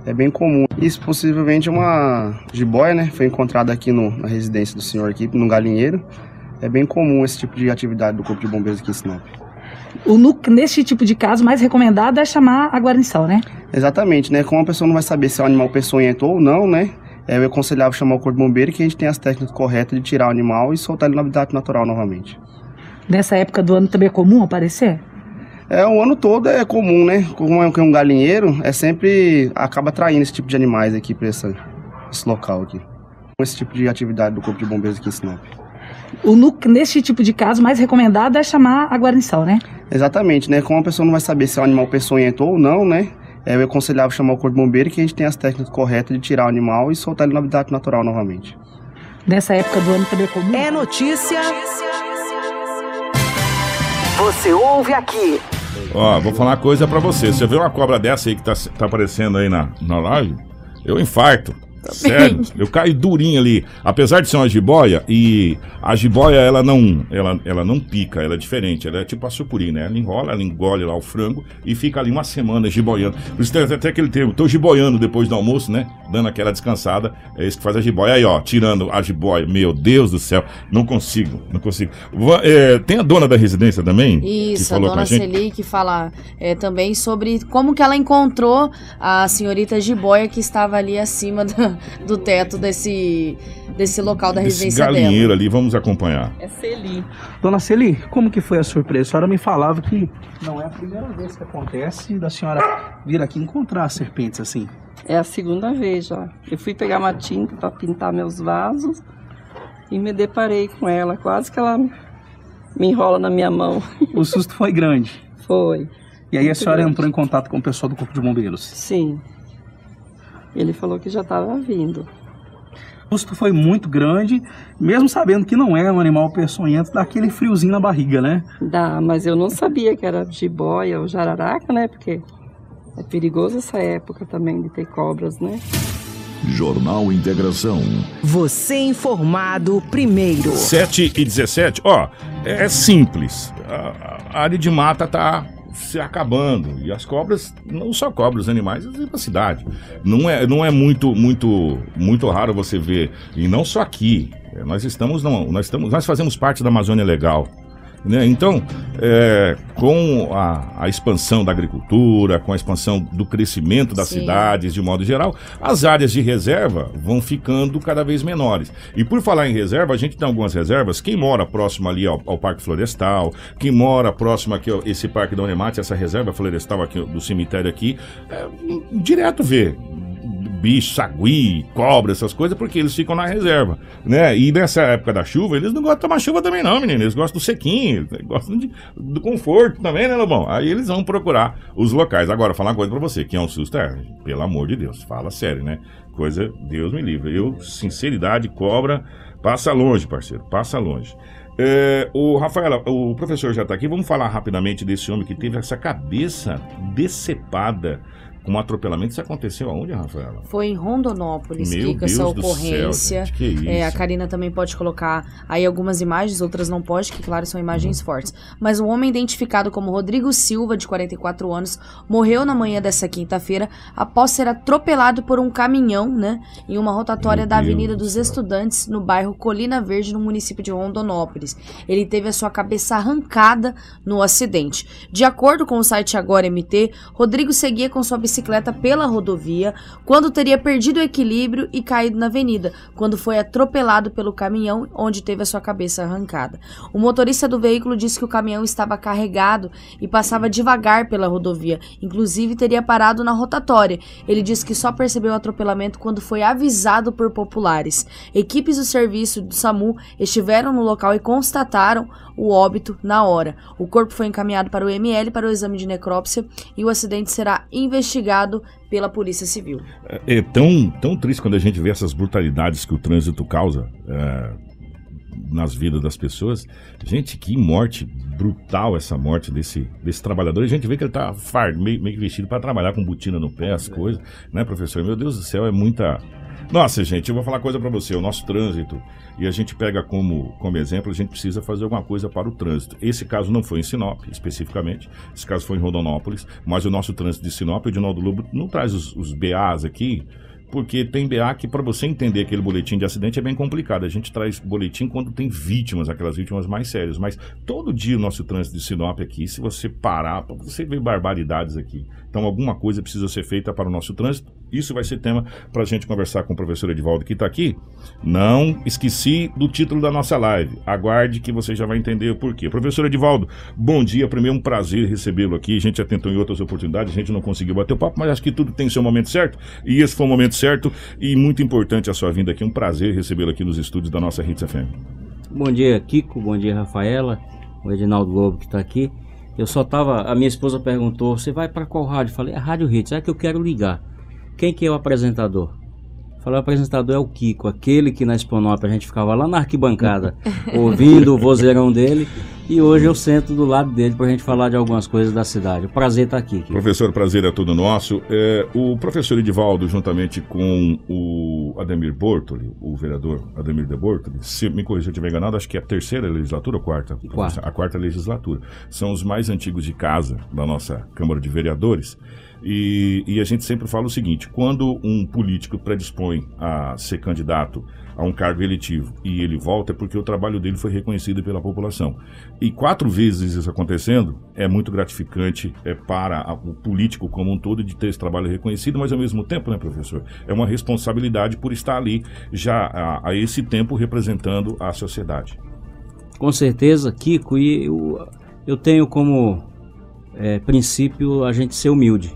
É bem comum. Isso possivelmente é uma jiboia, né? Foi encontrada aqui no- na residência do senhor aqui, no galinheiro. É bem comum esse tipo de atividade do Corpo de Bombeiros aqui em Sinop. O, nu- nesse tipo de caso, mais recomendado é chamar a guarnição, né? Exatamente, né? Como a pessoa não vai saber se é um animal peçonhento ou não, né? É, eu aconselhava chamar o Corpo de Bombeiro que a gente tem as técnicas corretas de tirar o animal e soltar ele no habitat natural novamente. Nessa época do ano também é comum aparecer? É, o ano todo é comum, né? Como é um galinheiro, é sempre acaba atraindo esse tipo de animais aqui para esse local aqui. Esse tipo de atividade do Corpo de Bombeiros aqui em Sinop. O, nesse tipo de caso, mais recomendado é chamar a guarnição, né? Exatamente, né? Como a pessoa não vai saber se é um animal peçonhento ou não, né? É, eu aconselhava chamar o Corpo de Bombeiro que a gente tem as técnicas corretas de tirar o animal e soltar ele no habitat natural novamente. Nessa época do ano também é comum? É notícia. Você ouve aqui. Ó, vou falar uma coisa pra você. Você vê uma cobra dessa aí que tá, tá aparecendo aí na, na live? Eu infarto. Sério, eu caio durinho ali. Apesar de ser uma jiboia, e a jiboia ela não, ela, ela não pica, ela é diferente. Ela é tipo a sucuri, né? Ela enrola, ela engole lá o frango e fica ali uma semana jiboiando. Por isso tem até aquele termo, tô jiboiando depois do almoço, né? Dando aquela descansada. É isso que faz a jiboia. Aí, ó, tirando a jiboia. Meu Deus do céu, não consigo, não consigo. É, tem a dona da residência também? que Isso, a falou com dona a gente? Celi que fala é, também sobre como que ela encontrou a senhorita Jiboia que estava ali acima do, do teto desse, desse local da Esse residência galinheiro dela. ali, vamos acompanhar. É Celi. Dona Celi, como que foi a surpresa? A senhora me falava que não é a primeira vez que acontece da senhora vir aqui encontrar serpentes assim. É a segunda vez já. Eu fui pegar uma tinta para pintar meus vasos e me deparei com ela. Quase que ela me enrola na minha mão. O susto foi grande. Foi. E aí a Muito senhora grande. entrou em contato com o pessoal do Corpo de Bombeiros. Sim. Ele falou que já estava vindo. O susto foi muito grande, mesmo sabendo que não é um animal peçonhento, dá aquele friozinho na barriga, né? Dá, mas eu não sabia que era jiboia ou jararaca, né? Porque é perigoso essa época também de ter cobras, né? Jornal Integração. Você informado primeiro. 7 e 17, ó, é simples. A, a área de mata tá se acabando e as cobras, não só cobras, os animais, eles vêm pra cidade. Não é, não é muito, muito, muito raro você ver, e não só aqui. É, Nós estamos, não, nós estamos, nós fazemos parte da Amazônia Legal. Né? Então, é, com a, a expansão da agricultura, com a expansão do crescimento das Sim. cidades de modo geral, as áreas de reserva vão ficando cada vez menores. E por falar em reserva, a gente tem algumas reservas. Quem mora próximo ali ao, ao Parque Florestal, quem mora próximo aqui, ó, esse Parque da Unemate, essa reserva florestal aqui do cemitério aqui, é, direto vê bicho, sagui, cobra, essas coisas, porque eles ficam na reserva, né? E nessa época da chuva, eles não gostam de tomar chuva também não, menino. Eles gostam do sequinho, gostam de- do conforto também, né, Lobão? Aí eles vão procurar os locais. Agora, falar uma coisa pra você, que é um susto, é, pelo amor de Deus, fala sério, né? Coisa, Deus me livre. Eu, sinceridade, cobra, passa longe, parceiro, passa longe. É, o Rafaela, o professor já está aqui. Vamos falar rapidamente desse homem que teve essa cabeça decepada com um atropelamento. Isso aconteceu aonde, Rafaela? Foi em Rondonópolis, Meu Kiko, essa Deus do céu, ocorrência. gente, que isso? É, a Karina também pode colocar aí algumas imagens, outras não pode, que claro são imagens Uhum. fortes. Mas um homem identificado como Rodrigo Silva, de 44 anos, morreu na manhã dessa quinta-feira após ser atropelado por um caminhão, né, em uma rotatória Meu da Avenida do dos céu. Estudantes, no bairro Colina Verde, no município de Rondonópolis. Ele teve a sua cabeça arrancada no acidente. De acordo com o site Agora MT, Rodrigo seguia com sua bicicleta pela rodovia quando teria perdido o equilíbrio e caído na avenida, quando foi atropelado pelo caminhão, onde teve a sua cabeça arrancada. O motorista do veículo disse que o caminhão estava carregado e passava devagar pela rodovia, inclusive teria parado na rotatória. Ele disse que só percebeu o atropelamento quando foi avisado por populares. Equipes do serviço do SAMU estiveram no local e constataram o óbito na hora. O corpo foi encaminhado para o ML para o exame de necrópsia e o acidente será investigado pela Polícia Civil. É, é tão, tão triste quando a gente vê essas brutalidades que o trânsito causa é, nas vidas das pessoas. Gente, que morte brutal essa morte desse, desse trabalhador. A gente vê que ele tá fardo, meio, meio vestido para trabalhar com botina no pé, as coisas, né, professor? Meu Deus do céu, é muita. Nossa, gente, eu vou falar uma coisa para você. O nosso trânsito, e a gente pega como, como exemplo, a gente precisa fazer alguma coisa para o trânsito. Esse caso não foi em Sinop, especificamente. Esse caso foi em Rondonópolis. Mas o nosso trânsito de Sinop, o Edinaldo Lobo não traz os, os BAs aqui, porque tem BA que para você entender aquele boletim de acidente é bem complicado. A gente traz boletim quando tem vítimas, aquelas vítimas mais sérias. Mas todo dia o nosso trânsito de Sinop aqui, se você parar, você vê barbaridades aqui. Então alguma coisa precisa ser feita para o nosso trânsito. Isso vai ser tema para a gente conversar com o professor Edivaldo que está aqui. Não esqueci do título da nossa live. Aguarde que você já vai entender o porquê. Professor Edivaldo, bom dia. Primeiro, um prazer recebê-lo aqui. A gente já tentou em outras oportunidades, a gente não conseguiu bater o papo, mas acho que tudo tem seu momento certo. E esse foi o momento certo e muito importante a sua vinda aqui. Um prazer recebê-lo aqui nos estúdios da nossa Hits FM. Bom dia, Kiko. Bom dia, Rafaela. O Edinaldo Lobo que está aqui. Eu só tava. A minha esposa perguntou: você vai para qual rádio? Eu falei: a Rádio Hits. É que eu quero ligar. Quem que é o apresentador? Falei, o apresentador é o Kiko, aquele que na Esponópolis a gente ficava lá na arquibancada ouvindo o vozeirão dele. E hoje eu sento do lado dele pra gente falar de algumas coisas da cidade. O prazer estar aqui, Kiko. Professor, prazer é todo nosso. É, o professor Edivaldo, juntamente com o Ademir Bortoli, o vereador Ademir de Bortoli, se me corrija se eu estiver enganado, acho que é a terceira legislatura ou quarta? Quarta. A quarta legislatura. São os mais antigos de casa da nossa Câmara de Vereadores. E, e a gente sempre fala o seguinte: quando um político predispõe a ser candidato a um cargo eletivo e ele volta, é porque o trabalho dele foi reconhecido pela população. E quatro vezes isso acontecendo é muito gratificante é, para a- o político como um todo de ter esse trabalho reconhecido, mas ao mesmo tempo, né, professor, é uma responsabilidade por estar ali já a, a esse tempo representando a sociedade. Com certeza, Kiko, e eu, eu tenho como é, princípio a gente ser humilde,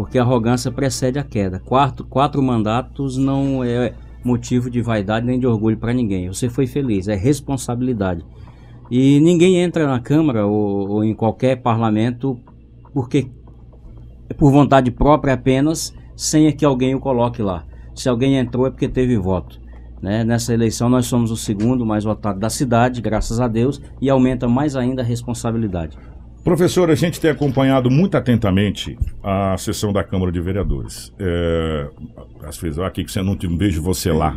porque a arrogância precede a queda. Quatro, quatro mandatos não é motivo de vaidade nem de orgulho para ninguém. Você foi feliz, é responsabilidade. E ninguém entra na Câmara ou, ou em qualquer parlamento porque é por vontade própria apenas, sem que alguém o coloque lá. Se alguém entrou é porque teve voto. Né? Nessa eleição nós somos o segundo mais votado da cidade, graças a Deus, e aumenta mais ainda a responsabilidade. Professor, a gente tem acompanhado muito atentamente a sessão da Câmara de Vereadores. É, às vezes, aqui que você não te- vejo você lá.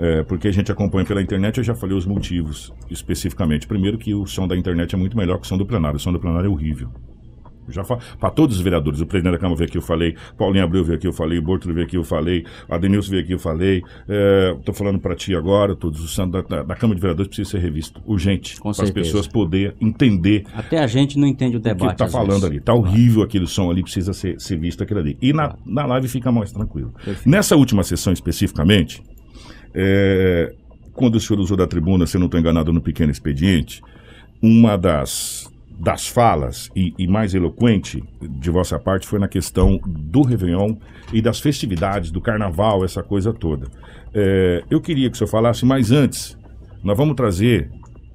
É, porque a gente acompanha pela internet, eu já falei os motivos especificamente. Primeiro que o som da internet é muito melhor que o som do plenário. O som do plenário é horrível. Já para todos os vereadores, o presidente da Câmara veio aqui, eu falei, Paulinho Abreu veio aqui, eu falei, Bortolo veio aqui, eu falei, Adenilson veio aqui, eu falei, estou falando para ti agora, todos os santos da, da, Câmara de Vereadores precisa ser revisto, urgente, para as pessoas poderem entender Até a gente não entende o o que debate. tá às falando vezes. ali. Tá horrível aquele som ali, precisa ser, ser visto aquilo ali. E na, na live fica mais tranquilo. Nessa última sessão especificamente, é, quando o senhor usou da tribuna, se eu não estou enganado, no pequeno expediente, uma das, das falas e, e mais eloquente de vossa parte foi na questão do Réveillon e das festividades, do carnaval, essa coisa toda. É, eu queria que o senhor falasse, mas antes, nós vamos trazer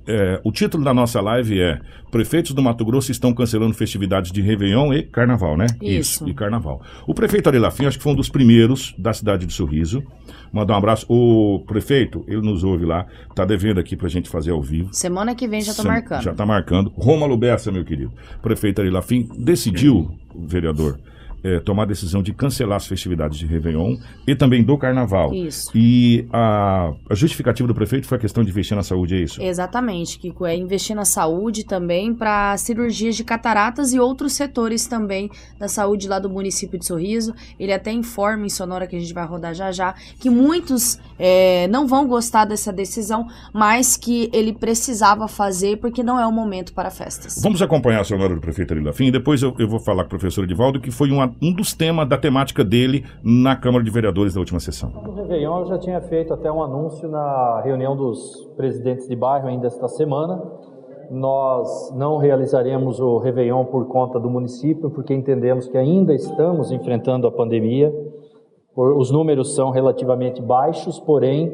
é, o título da nossa live é Prefeitos do Mato Grosso estão cancelando festividades de Réveillon e Carnaval, né? Isso. e Carnaval. O prefeito Ari Lafim, acho que foi um dos primeiros da cidade de Sorriso. Mandar um abraço. O prefeito, ele nos ouve lá, tá devendo aqui pra gente fazer ao vivo. Semana que vem já tô Sem- marcando. Já tá marcando. Rômulo Bessa, meu querido. Prefeito Ari Lafim decidiu, vereador, eh, tomar a decisão de cancelar as festividades de Réveillon e também do Carnaval. Isso. E a, a justificativa do prefeito foi a questão de investir na saúde, é isso? Exatamente, Kiko. É investir na saúde também para cirurgias de cataratas e outros setores também da saúde lá do município de Sorriso. Ele até informa em Sonora, que a gente vai rodar já já, que muitos é, não vão gostar dessa decisão, mas que ele precisava fazer porque não é o momento para festas. Vamos acompanhar a sonora do prefeito Ari Lafim e depois eu, eu vou falar com o professor Edivaldo, que foi uma- um dos temas da temática dele na Câmara de Vereadores da última sessão. No Réveillon eu já tinha feito até um anúncio na reunião dos presidentes de bairro ainda esta semana. Nós não realizaremos o Réveillon por conta do município, porque entendemos que ainda estamos enfrentando a pandemia. Os números são relativamente baixos, porém,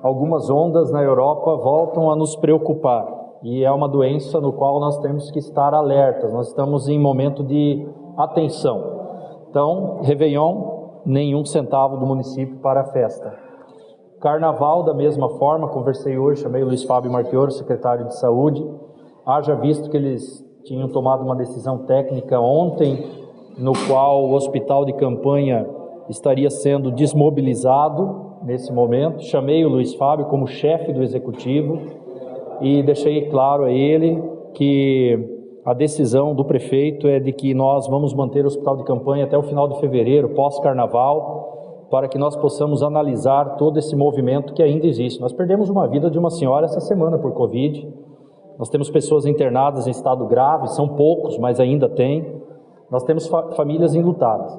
algumas ondas na Europa voltam a nos preocupar. E é uma doença no qual nós temos que estar alertas. Nós estamos em momento de atenção. Então, Réveillon, nenhum centavo do município para a festa. Carnaval, da mesma forma, conversei hoje, chamei o Luiz Fábio Marchioro, secretário de Saúde, haja visto que eles tinham tomado uma decisão técnica ontem, no qual o hospital de campanha estaria sendo desmobilizado nesse momento. Chamei o Luiz Fábio como chefe do executivo e deixei claro a ele que a decisão do prefeito é de que nós vamos manter o hospital de campanha até o final de fevereiro, pós-carnaval, para que nós possamos analisar todo esse movimento que ainda existe. Nós perdemos uma vida de uma senhora essa semana por Covid. Nós temos pessoas internadas em estado grave, são poucos, mas ainda tem. Nós temos fa famílias enlutadas.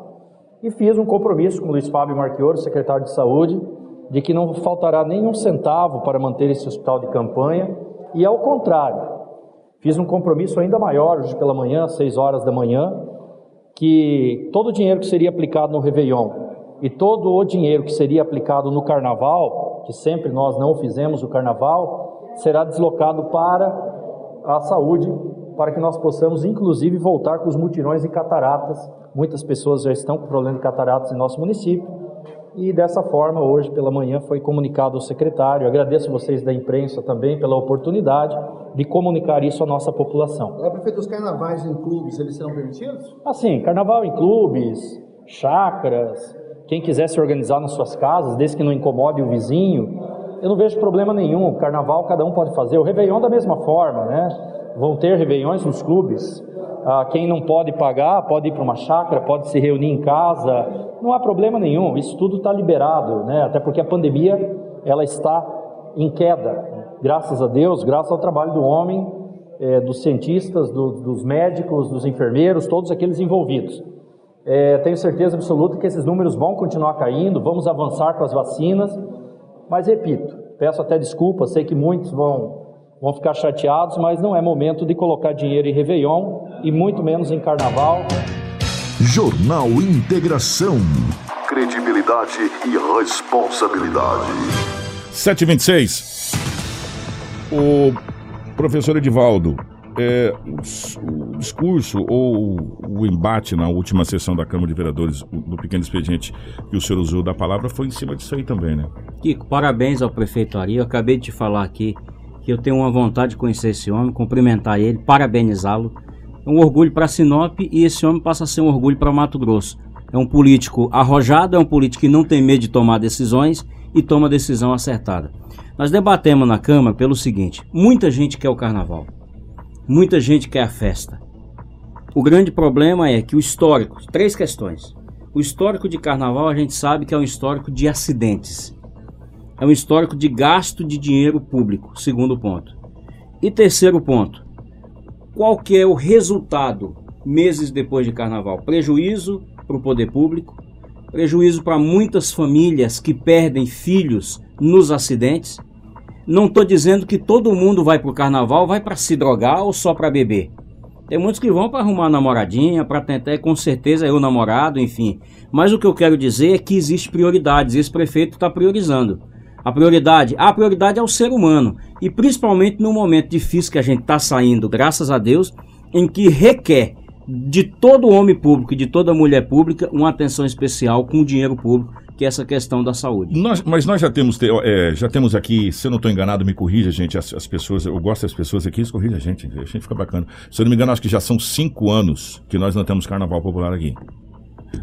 E fiz um compromisso com o Luiz Fábio Marchioro, secretário de Saúde, de que não faltará nenhum centavo para manter esse hospital de campanha. E ao contrário, fiz um compromisso ainda maior hoje pela manhã, às 6 horas da manhã, que todo o dinheiro que seria aplicado no Réveillon e todo o dinheiro que seria aplicado no Carnaval, que sempre nós não fizemos o Carnaval, será deslocado para a saúde, para que nós possamos, inclusive, voltar com os mutirões e cataratas. Muitas pessoas já estão com problema de cataratas em nosso município. E dessa forma, hoje pela manhã foi comunicado ao secretário. Agradeço vocês da imprensa também pela oportunidade de comunicar isso à nossa população. Agora, prefeito, os carnavais em clubes, eles serão permitidos? Assim, carnaval em clubes, chácaras, quem quiser se organizar nas suas casas, desde que não incomode o vizinho, eu não vejo problema nenhum. Carnaval cada um pode fazer. O Réveillon da mesma forma, né? Vão ter Réveillões nos clubes. Ah, quem não pode pagar pode ir para uma chácara, pode se reunir em casa. Não há problema nenhum. Isso tudo está liberado, né? Até porque a pandemia ela está em queda. Graças a Deus, graças ao trabalho do homem, eh, dos cientistas, do- dos médicos, dos enfermeiros, todos aqueles envolvidos. É, tenho certeza absoluta que esses números vão continuar caindo, vamos avançar com as vacinas, mas repito, peço até desculpa, sei que muitos vão, vão ficar chateados, mas não é momento de colocar dinheiro em Réveillon e muito menos em Carnaval. Jornal Integração. Credibilidade e responsabilidade. 726. O professor Edivaldo, é, o, discurso ou o embate na última sessão da Câmara de Vereadores, o- do pequeno expediente que o senhor usou da palavra, foi em cima disso aí também, né? Kiko, parabéns ao prefeito Ari. Eu acabei de te falar aqui que eu tenho uma vontade de conhecer esse homem, cumprimentar ele, parabenizá-lo. É um orgulho para Sinop e esse homem passa a ser um orgulho para Mato Grosso. É um político arrojado, é um político que não tem medo de tomar decisões e toma decisão acertada. Nós debatemos na Câmara pelo seguinte: muita gente quer o carnaval, muita gente quer a festa. O grande problema é que o histórico, três questões. O histórico de carnaval a gente sabe que é um histórico de acidentes. É um histórico de gasto de dinheiro público, segundo ponto. E terceiro ponto, qual que é o resultado meses depois de carnaval? Prejuízo para o poder público, prejuízo para muitas famílias que perdem filhos nos acidentes. Não estou dizendo que todo mundo vai para o carnaval, vai para se drogar ou só para beber. Tem muitos que vão para arrumar namoradinha, para tentar, com certeza, é o namorado, enfim. Mas o que eu quero dizer é que existe prioridades esse prefeito está priorizando. A prioridade, a prioridade é o ser humano. E principalmente no momento difícil que a gente está saindo, graças a Deus, em que requer de todo homem público e de toda mulher pública uma atenção especial com o dinheiro público, que é essa questão da saúde. Nós, mas nós já temos, te- é, já temos aqui, se eu não estou enganado, me corrija, gente, as, as pessoas, eu gosto das pessoas aqui, eles corrigem a gente, a gente fica bacana. Se eu não me engano, acho que já são cinco anos que nós não temos carnaval popular aqui.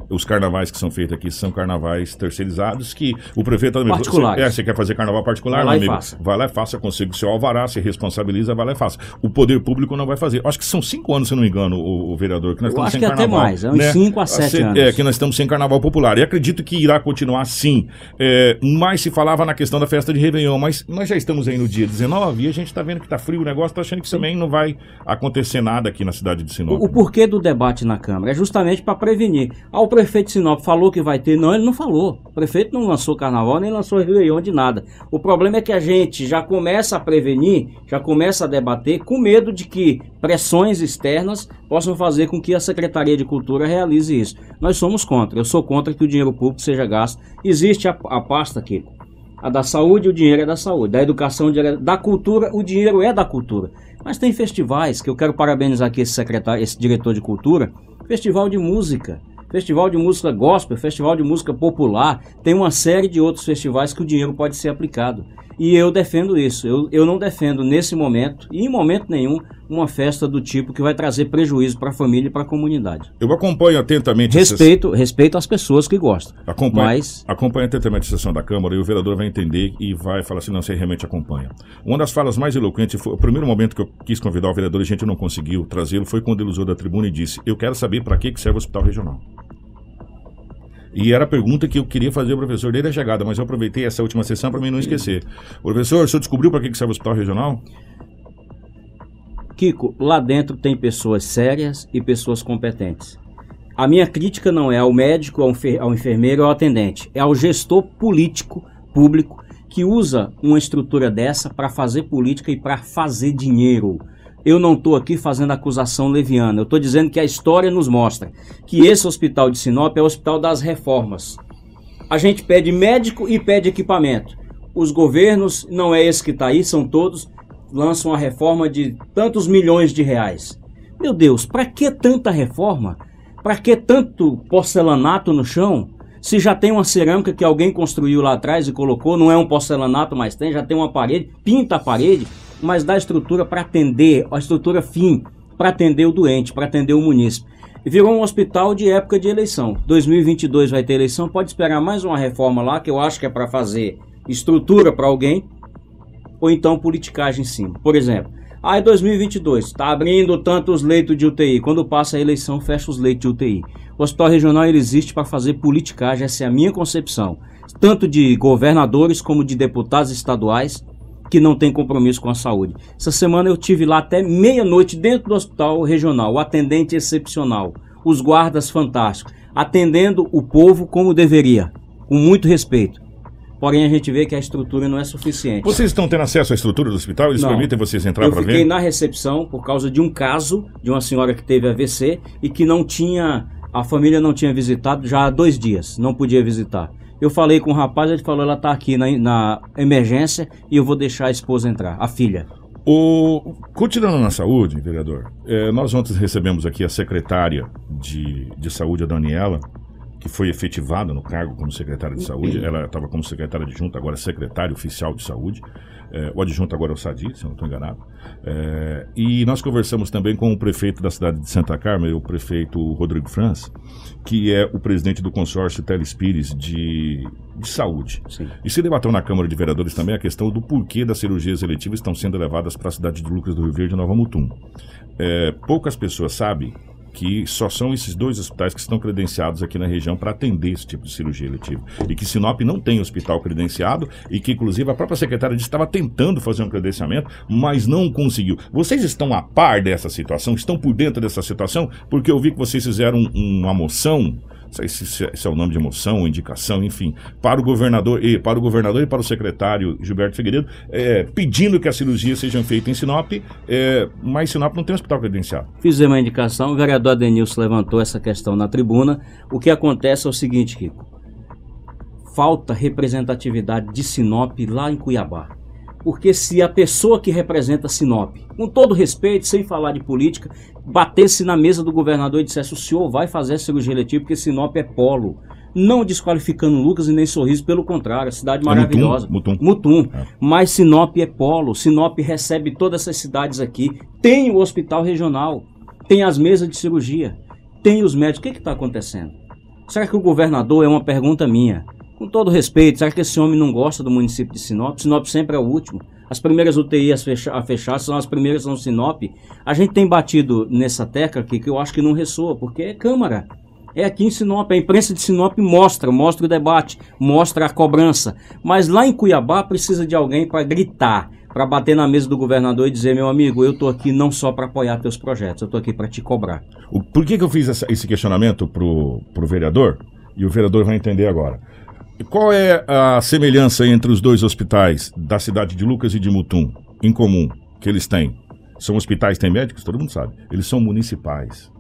Os carnavais que são feitos aqui são carnavais terceirizados que o prefeito... Particulares. Você, é, você quer fazer carnaval particular, Vai lá meu e amigo? faça. Vai lá e faça, consiga o seu alvará, se responsabiliza, vai lá e faça. O poder público não vai fazer. Acho que são cinco anos, se não me engano, o, o vereador, que nós Eu estamos acho sem que até carnaval. mais, é uns cinco a sete Se- anos. É, que nós estamos sem carnaval popular. E acredito que irá continuar assim. É, mais se falava na questão da festa de Réveillon, mas nós já estamos aí no dia 19 e a gente está vendo que está frio o negócio, está achando que também não vai acontecer nada aqui na cidade de Sinop. O, o porquê do debate na Câmara é justamente para prevenir. O prefeito de Sinop falou que vai ter. Não, ele não falou. O prefeito não lançou carnaval, nem lançou Réveillon de nada. O problema é que a gente já começa a prevenir, já começa a debater, com medo de que pressões externas possam fazer com que a Secretaria de Cultura realize isso. Nós somos contra. Eu sou contra que o dinheiro público seja gasto. Existe a, a pasta aqui. A da saúde, o dinheiro é da saúde. Da educação, o dinheiro é da cultura, o dinheiro é da cultura. Mas tem festivais que eu quero parabenizar aqui esse secretário, esse diretor de cultura. Festival de música, festival de música gospel, festival de música popular. Tem uma série de outros festivais que o dinheiro pode ser aplicado. E eu defendo isso. Eu, eu não defendo nesse momento, e em momento nenhum, uma festa do tipo que vai trazer prejuízo para a família e para a comunidade. Eu acompanho atentamente essas- Respeito, respeito às pessoas que gostam. Acompanha, Mas acompanha atentamente a sessão da Câmara e o vereador vai entender e vai falar assim, não, você realmente acompanha. Uma das falas mais eloquentes, foi o primeiro momento que eu quis convidar o vereador e a gente não conseguiu trazê-lo, foi quando ele usou da tribuna e disse, eu quero saber para que serve o hospital regional. E era a pergunta que eu queria fazer ao professor desde a chegada, mas eu aproveitei essa última sessão para mim não esquecer. Professor, o senhor descobriu para que que serve o hospital regional? Kiko, lá dentro tem pessoas sérias e pessoas competentes. A minha crítica não é ao médico, ao, enfer- ao enfermeiro ou ao atendente, é ao gestor político público que usa uma estrutura dessa para fazer política e para fazer dinheiro. Eu não estou aqui fazendo acusação leviana, eu estou dizendo que a história nos mostra que esse hospital de Sinop é o hospital das reformas. A gente pede médico e pede equipamento. Os governos, não é esse que está aí, são todos, lançam a reforma de tantos milhões de reais. Meu Deus, para que tanta reforma? Para que tanto porcelanato no chão? Se já tem uma cerâmica que alguém construiu lá atrás e colocou, não é um porcelanato, mas tem, já tem uma parede, pinta a parede, mas dá estrutura para atender, a estrutura fim, para atender o doente, para atender o munícipe. Virou um hospital de época de eleição. 2022 vai ter eleição, pode esperar mais uma reforma lá, que eu acho que é para fazer estrutura para alguém, ou então politicagem em cima. Por exemplo, aí 2022 está abrindo tantos leitos de UTI. Quando passa a eleição, fecha os leitos de UTI. O hospital regional ele existe para fazer politicagem, essa é a minha concepção. Tanto de governadores como de deputados estaduais que não têm compromisso com a saúde. Essa semana eu tive lá até meia-noite dentro do hospital regional, o atendente excepcional, os guardas fantásticos, atendendo o povo como deveria, com muito respeito. Porém, a gente vê que a estrutura não é suficiente. Vocês estão tendo acesso à estrutura do hospital? Eles Não. permitem vocês entrar Eu para fiquei ver? na recepção por causa de um caso de uma senhora que teve AVC e que não tinha, a família não tinha visitado já há dois dias, não podia visitar. Eu falei com o rapaz, ele falou, ela está aqui na, na emergência e eu vou deixar a esposa entrar, a filha. O, continuando na saúde, vereador, eh, nós ontem recebemos aqui a secretária de, de saúde, a Daniela, que foi efetivada no cargo como secretária de saúde. Ela estava como secretária adjunta, agora secretária oficial de saúde. Eh, o adjunto agora é o Sadi, se eu não estou enganado. Eh, e nós conversamos também com o prefeito da cidade de Santa Carmen, o prefeito Rodrigo Franz, que é o presidente do consórcio Telespires de, de saúde. E se debateu na Câmara de Vereadores também a questão do porquê das cirurgias eletivas estão sendo levadas para a cidade de Lucas do Rio Verde e Nova Mutum. É, poucas pessoas sabem que só são esses dois hospitais que estão credenciados aqui na região para atender esse tipo de cirurgia eletiva. E que Sinop não tem hospital credenciado e que, inclusive, a própria secretária disse estava tentando fazer um credenciamento, mas não conseguiu. Vocês estão a par dessa situação? Estão por dentro dessa situação? Porque eu vi que vocês fizeram um- uma moção se, se é o nome de moção, indicação, enfim, para o governador e para o governador e para o secretário Gilberto Figueiredo, é, pedindo que as cirurgias sejam feitas em Sinop, é, mas Sinop não tem hospital credenciado. Fizemos uma indicação, o vereador Adenilson levantou essa questão na tribuna. O que acontece é o seguinte, Kiko. falta representatividade de Sinop lá em Cuiabá. Porque se a pessoa que representa Sinop, com todo respeito, sem falar de política, batesse na mesa do governador e dissesse: o senhor vai fazer a cirurgia eletiva porque Sinop é polo. Não desqualificando Lucas e nem Sorriso, pelo contrário, a cidade maravilhosa. É Mutum. Mutum. Mas Sinop é polo. Sinop recebe todas essas cidades aqui. Tem o hospital regional, tem as mesas de cirurgia, tem os médicos. O que está acontecendo? Será que o governador é uma pergunta minha? Com todo respeito, será que esse homem não gosta do município de Sinop? Sinop sempre é o último. As primeiras UTIs a fechar, são as primeiras no Sinop. A gente tem batido nessa tecla aqui que eu acho que não ressoa, porque é Câmara. É aqui em Sinop, a imprensa de Sinop mostra, mostra o debate, mostra a cobrança. Mas lá em Cuiabá precisa de alguém para gritar, para bater na mesa do governador e dizer, meu amigo, eu estou aqui não só para apoiar teus projetos, eu estou aqui para te cobrar. O- Por que, que eu fiz esse questionamento pro, pro vereador? E o vereador vai entender agora. Qual é a semelhança entre os dois hospitais da cidade de Lucas e de Mutum, em comum, que eles têm? São hospitais, têm médicos? Todo mundo sabe. Eles são municipais.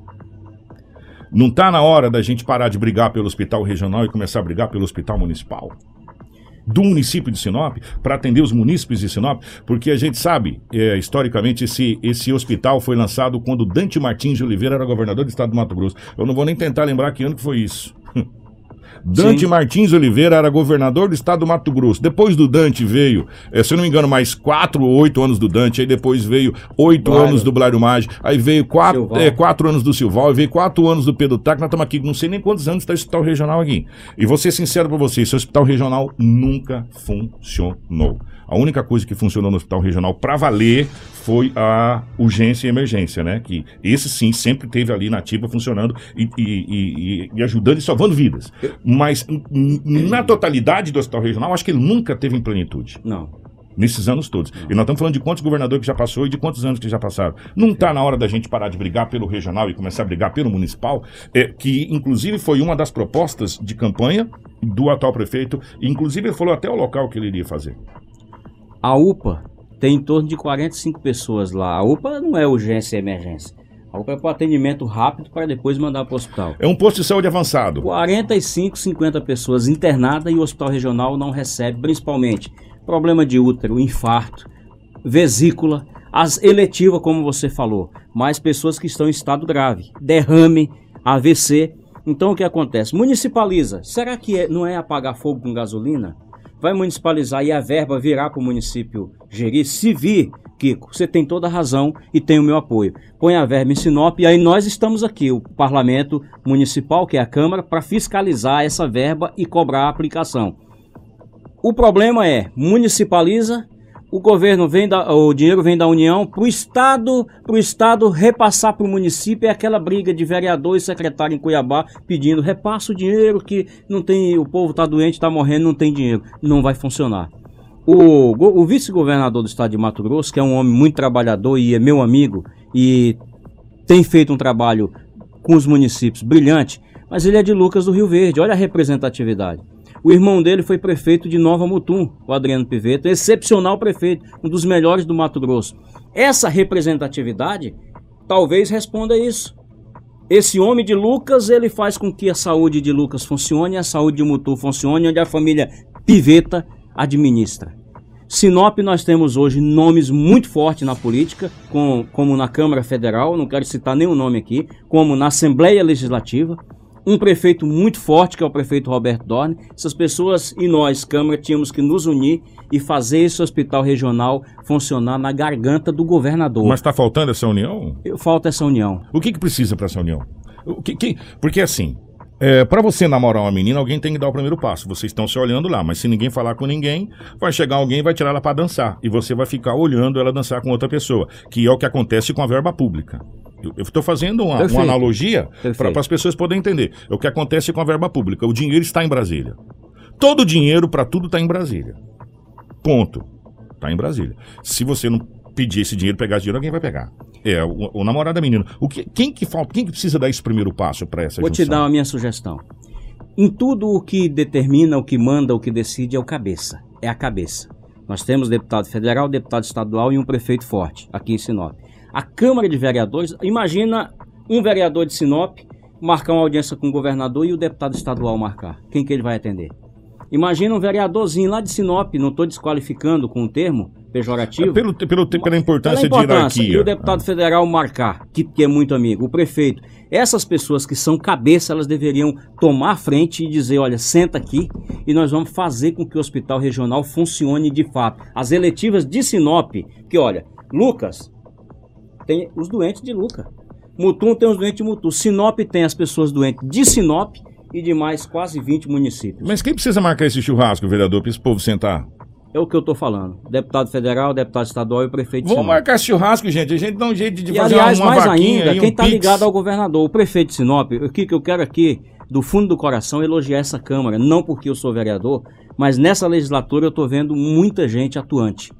Não está na hora da gente parar de brigar pelo hospital regional e começar a brigar pelo hospital municipal? Do município de Sinop, para atender os munícipes de Sinop, porque a gente sabe, é, historicamente, esse, esse hospital foi lançado quando Dante Martins de Oliveira era governador do estado do Mato Grosso. Eu não vou nem tentar lembrar que ano que foi isso. Dante Sim. Martins Oliveira era governador do estado do Mato Grosso. Depois do Dante veio, eh, se eu não me engano, mais quatro ou oito anos do Dante. Aí depois veio oito Blário. anos do Blário Maggi. Aí veio quatro, eh, quatro anos do Silval. Aí veio quatro anos do Pedro Tac. Nós estamos aqui, não sei nem quantos anos está o hospital regional aqui. E vou ser sincero para vocês: esse hospital regional nunca funcionou. A única coisa que funcionou no hospital regional para valer foi a urgência e emergência, né? Que esse sim sempre teve ali na ativa funcionando e, e- e- e ajudando e salvando vidas. Mas na totalidade do hospital regional, acho que ele nunca teve em plenitude. Não. Nesses anos todos. E nós estamos falando de quantos governadores que já passou e de quantos anos que já passaram. Não está na hora da gente parar de brigar pelo regional e começar a brigar pelo municipal, é, que inclusive foi uma das propostas de campanha do atual prefeito. Inclusive ele falou até o local que ele iria fazer. A UPA tem em torno de 45 pessoas lá. A UPA não é urgência e emergência. A UPA é para atendimento rápido para depois mandar para o hospital. É um posto de saúde avançado. 45, 50 pessoas internadas e o hospital regional não recebe, principalmente problema de útero, infarto, vesícula, as eletivas, como você falou, mais pessoas que estão em estado grave, derrame, AVC. Então o que acontece? Municipaliza. Será que é- não é apagar fogo com gasolina? Vai municipalizar e a verba virá para o município gerir? Se vir, Kiko, você tem toda a razão e tem o meu apoio. Põe a verba em Sinop e aí nós estamos aqui, o Parlamento Municipal, que é a Câmara, para fiscalizar essa verba e cobrar a aplicação. O problema é, municipaliza, o governo vem da, o dinheiro vem da União para o Estado, para o Estado repassar para o município, é aquela briga de vereador e secretário em Cuiabá pedindo repassa o dinheiro que não tem, o povo está doente, está morrendo, não tem dinheiro. Não vai funcionar. O, o vice-governador do estado de Mato Grosso, que é um homem muito trabalhador e é meu amigo e tem feito um trabalho com os municípios brilhante, mas ele é de Lucas do Rio Verde. Olha a representatividade. O irmão dele foi prefeito de Nova Mutum, o Adriano Piveto, excepcional prefeito, um dos melhores do Mato Grosso. Essa representatividade talvez responda isso. Esse homem de Lucas, ele faz com que a saúde de Lucas funcione, a saúde de Mutum funcione, onde a família Piveta administra. Sinop, nós temos hoje nomes muito fortes na política, com- como na Câmara Federal, não quero citar nenhum nome aqui, como na Assembleia Legislativa, um prefeito muito forte, que é o prefeito Roberto Dorne. Essas pessoas e nós, Câmara, tínhamos que nos unir e fazer esse hospital regional funcionar na garganta do governador. Mas está faltando essa união? Falta essa união. O que, que precisa para essa união? O que, que- porque assim, é, para você namorar uma menina, alguém tem que dar o primeiro passo. Vocês estão se olhando lá, mas se ninguém falar com ninguém, vai chegar alguém e vai tirar ela para dançar. E você vai ficar olhando ela dançar com outra pessoa, que é o que acontece com a verba pública. Eu estou fazendo uma, uma analogia para as pessoas poderem entender. É o que acontece com a verba pública. O dinheiro está em Brasília. Todo o dinheiro para tudo está em Brasília. Ponto. Está em Brasília. Se você não pedir esse dinheiro, pegar esse dinheiro, alguém vai pegar. É, o, o namorado da menina. O que, quem que falta? Quem que precisa dar esse primeiro passo para essa Vou te junção? dar a minha sugestão. Em tudo o que determina, o que manda, o que decide é o cabeça. É a cabeça. Nós temos deputado federal, deputado estadual e um prefeito forte aqui em Sinop. A Câmara de Vereadores, imagina um vereador de Sinop marcar uma audiência com o governador e o deputado estadual marcar. Quem que ele vai atender? Imagina um vereadorzinho lá de Sinop, não estou desqualificando com o termo pejorativo. É pelo, pelo, pela importância, Pela importância, de hierarquia. E o deputado federal marcar, que, que é muito amigo, o prefeito. Essas pessoas que são cabeça, elas deveriam tomar frente e dizer, olha, senta aqui e nós vamos fazer com que o hospital regional funcione de fato. As eletivas de Sinop, que olha, Lucas, tem os doentes de Lucas. Mutum tem os doentes de Mutum. Sinop tem as pessoas doentes de Sinop e de mais quase 20 municípios. Mas quem precisa marcar esse churrasco, vereador, para esse povo sentar? É o que eu estou falando. Deputado federal, deputado estadual e prefeito de Vamos marcar esse churrasco, gente. A gente dá um jeito de E fazer aliás, uma, uma mais ainda, aí, quem um está pix. ligado ao governador, o prefeito de Sinop, o que, que eu quero aqui, do fundo do coração, elogiar essa Câmara. Não porque eu sou vereador, mas nessa legislatura eu estou vendo muita gente atuante.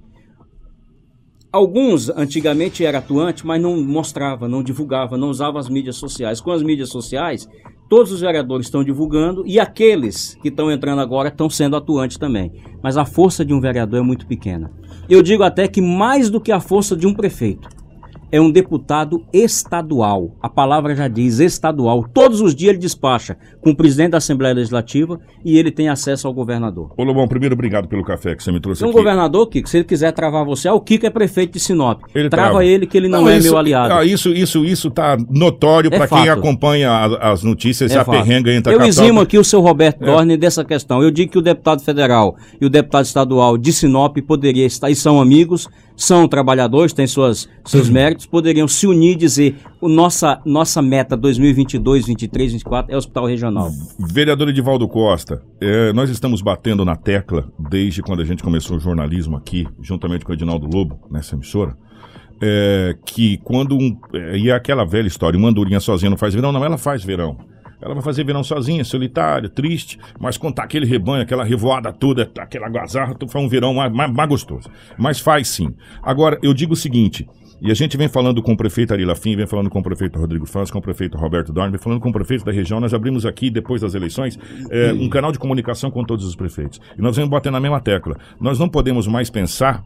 Alguns antigamente era atuante, mas não mostrava, não divulgava, não usava as mídias sociais. Com as mídias sociais, todos os vereadores estão divulgando e aqueles que estão entrando agora estão sendo atuantes também. Mas a força de um vereador é muito pequena. Eu digo até que mais do que a força de um prefeito é um deputado estadual. A palavra já diz estadual. Todos os dias ele despacha com o presidente da Assembleia Legislativa e ele tem acesso ao governador. Ô, Lobão, primeiro, obrigado pelo café que você me trouxe Tem um aqui. governador, Kiko, se ele quiser travar você, ah, o Kiko é prefeito de Sinop. Ele Trava trava. ele que ele não, é isso, meu aliado. ah, isso, isso, isso tá notório É para quem acompanha a- as notícias, É a fato. perrenga entre a Eu capital- eximo aqui o seu Roberto É. Dorne dessa questão. Eu digo que o deputado federal e o deputado estadual de Sinop poderia estar, e são amigos, são trabalhadores, têm suas, seus Uhum. méritos, poderiam se unir e dizer o nossa, nossa meta 2022, 23, 24 é hospital regional. Vereador Edivaldo Costa, é, nós estamos batendo na tecla desde quando a gente começou o jornalismo aqui, juntamente com o Edinaldo Lobo, nessa emissora, é, que quando um. É, e é aquela velha história, uma andorinha sozinha não faz verão, não, ela faz verão. Ela vai fazer verão sozinha, solitária, triste, mas quando tá aquele rebanho, aquela revoada toda, aquela agazarra, tu faz um verão mais, mais, mais gostoso. Mas faz sim. Agora, eu digo o seguinte, e a gente vem falando com o prefeito Ari Lafim, vem falando com o prefeito Rodrigo Faz, com o prefeito Roberto Dorn, vem falando com o prefeito da região. Nós abrimos aqui, depois das eleições, é, um canal de comunicação com todos os prefeitos. E nós vamos bater na mesma tecla. Nós não podemos mais pensar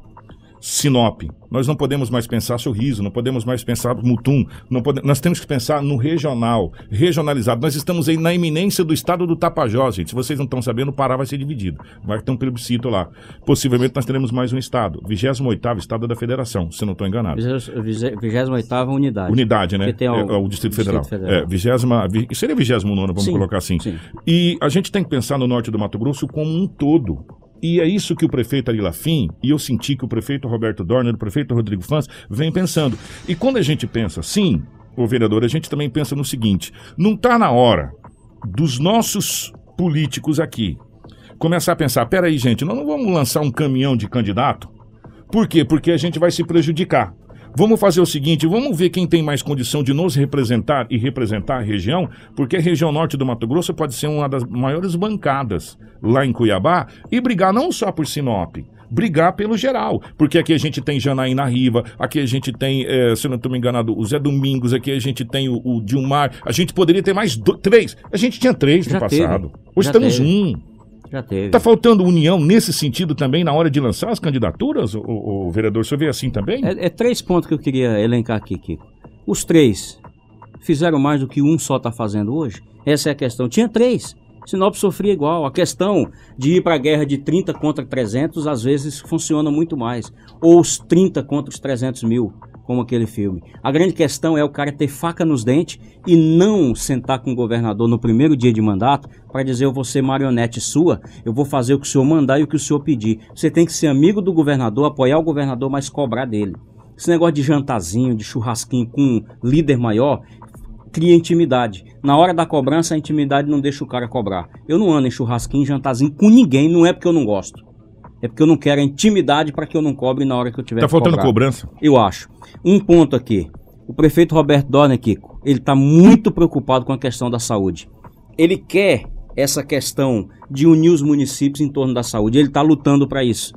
Sinop. Nós não podemos mais pensar Sorriso, não podemos mais pensar Mutum. Não pode... Nós temos que pensar no regional, regionalizado. Nós estamos aí na iminência do estado do Tapajós, gente. Se vocês não estão sabendo, o Pará vai ser dividido. Vai ter um plebiscito lá. Possivelmente nós teremos mais um estado. 28º estado da federação, se não estou enganado. 28 unidade. Unidade, né? Que tem o- é, é o Distrito Federal. Federal. É, vigésima, vi- seria 29 vamos Sim, colocar assim. sim. E a gente tem que pensar no norte do Mato Grosso como um todo. E é isso que o prefeito Ari Lafim, e eu senti que o prefeito Roberto Dorner, o prefeito Rodrigo Fans, vem pensando. E quando a gente pensa assim, o vereador, a gente também pensa no seguinte: não está na hora dos nossos políticos aqui começar a pensar, peraí, gente, nós não vamos lançar um caminhão de candidato? Por quê? Porque a gente vai se prejudicar. Vamos fazer o seguinte, vamos ver quem tem mais condição de nos representar e representar a região, porque a região norte do Mato Grosso pode ser uma das maiores bancadas lá em Cuiabá e brigar não só por Sinop, brigar pelo geral, porque aqui a gente tem Janaína Riva, aqui a gente tem, eh, se eu não estou me enganado, o Zé Domingos, aqui a gente tem o, o Dilmar, a gente poderia ter mais do- três, a gente tinha três no Já teve. passado, hoje Já estamos teve. um. Já teve. Tá faltando união nesse sentido também na hora de lançar as candidaturas, o, o, o vereador? O senhor vê assim também? É, é três pontos que eu queria elencar aqui, Kiko. Os três fizeram mais do que um só está fazendo hoje? Essa é a questão. Tinha três. Sinop sofria igual. A questão de ir para a guerra de 30 contra 300, às vezes funciona muito mais. Ou os 30 contra os 300 mil, como aquele filme. A grande questão é o cara ter faca nos dentes e não sentar com o governador no primeiro dia de mandato para dizer eu vou ser marionete sua, eu vou fazer o que o senhor mandar e o que o senhor pedir. Você tem que ser amigo do governador, apoiar o governador, mas cobrar dele. Esse negócio de jantazinho, de churrasquinho com um líder maior, cria intimidade. Na hora da cobrança, a intimidade não deixa o cara cobrar. Eu não ando em churrasquinho, jantazinho com ninguém, não é porque eu não gosto. É porque eu não quero a intimidade para que eu não cobre na hora que eu tiver Tá faltando cobrar. cobrança. Eu acho. Um ponto aqui. O prefeito Roberto Dorner, Kiko, ele está muito preocupado com a questão da saúde. Ele quer essa questão de unir os municípios em torno da saúde. Ele está lutando para isso.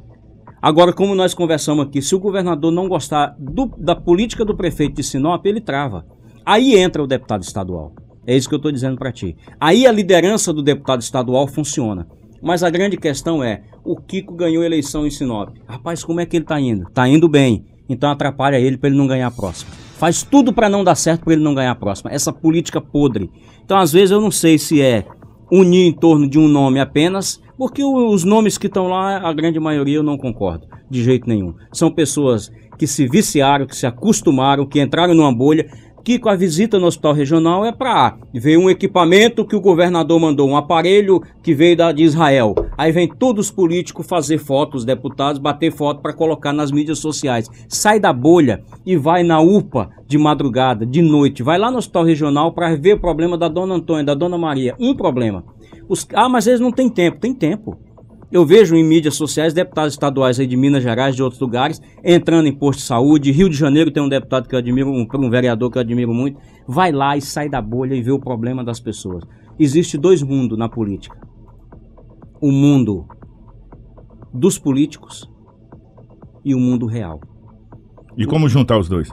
Agora, como nós conversamos aqui, se o governador não gostar do- da política do prefeito de Sinop, ele trava. Aí entra o deputado estadual. É isso que eu estou dizendo para ti. Aí a liderança do deputado estadual funciona. Mas a grande questão é, o Kiko ganhou eleição em Sinop. Rapaz, como é que ele está indo? Está indo bem. Então atrapalha ele para ele não ganhar a próxima. Faz tudo para não dar certo para ele não ganhar a próxima. Essa política podre. Então às vezes eu não sei se é unir em torno de um nome apenas, porque os nomes que estão lá, a grande maioria eu não concordo, de jeito nenhum. São pessoas que se viciaram, que se acostumaram, que entraram numa bolha, que com a visita no hospital regional é para ver um equipamento que o governador mandou, um aparelho que veio da, de Israel. Aí vem todos os políticos fazer fotos, os deputados bater foto para colocar nas mídias sociais. Sai da bolha e vai na UPA de madrugada, de noite, vai lá no hospital regional para ver o problema da dona Antônia, da dona Maria. Um problema. Os- ah, mas eles não têm tempo. Tem tempo. Eu vejo em mídias sociais deputados estaduais aí de Minas Gerais, de outros lugares, entrando em posto de saúde. Rio de Janeiro tem um deputado que eu admiro, um, um vereador que eu admiro muito. Vai lá e sai da bolha e vê o problema das pessoas. Existe dois mundos na política: o mundo dos políticos e o mundo real. E como juntar os dois?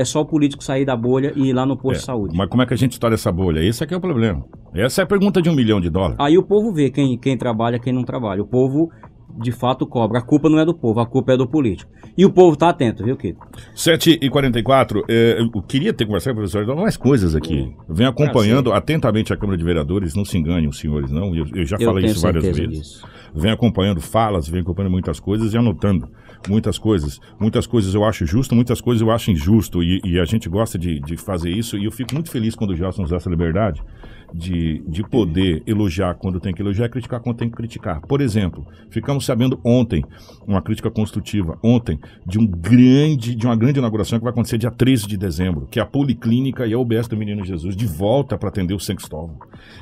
É só o político sair da bolha e ir lá no posto É, de saúde. Mas como é que a gente estoura essa bolha? Esse aqui é o problema. Essa é a pergunta de um milhão de dólares. Aí o povo vê quem, quem trabalha quem não trabalha. O povo, de fato, cobra. A culpa não é do povo, a culpa é do político. E o povo tá atento, viu, Kiko? 7 e 44 é, eu queria ter conversado com o professor, mais coisas aqui. Venho acompanhando atentamente a Câmara de Vereadores, não se enganem os senhores, não. Eu, eu já Eu falei isso várias vezes. disso. Venho acompanhando falas, venho acompanhando muitas coisas e anotando muitas coisas. Muitas coisas eu acho justo, muitas coisas eu acho injusto. E, e a gente gosta de, de fazer isso. E eu fico muito feliz quando o Gelson dá essa liberdade de, de poder elogiar quando tem que elogiar e criticar quando tem que criticar. Por exemplo, ficamos sabendo ontem, uma crítica construtiva, ontem, de um grande, de uma grande inauguração que vai acontecer dia 13 de dezembro, que é a Policlínica e a UBS do Menino Jesus, de volta para atender o São Cristóvão.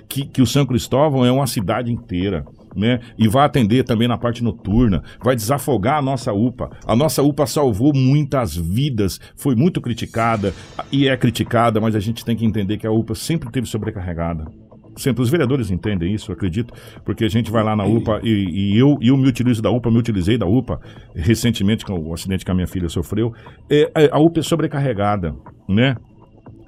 Que, que o São Cristóvão é uma cidade inteira. Né? E vai atender também na parte noturna, vai desafogar a nossa UPA. A nossa UPA salvou muitas vidas, foi muito criticada e é criticada, mas a gente tem que entender que a UPA sempre teve sobrecarregada. Sempre os vereadores entendem isso, eu acredito, porque a gente vai lá na UPA e, e eu, eu me utilizo da UPA, me utilizei da UPA recentemente com o acidente que a minha filha sofreu. É, a- a UPA é sobrecarregada, né?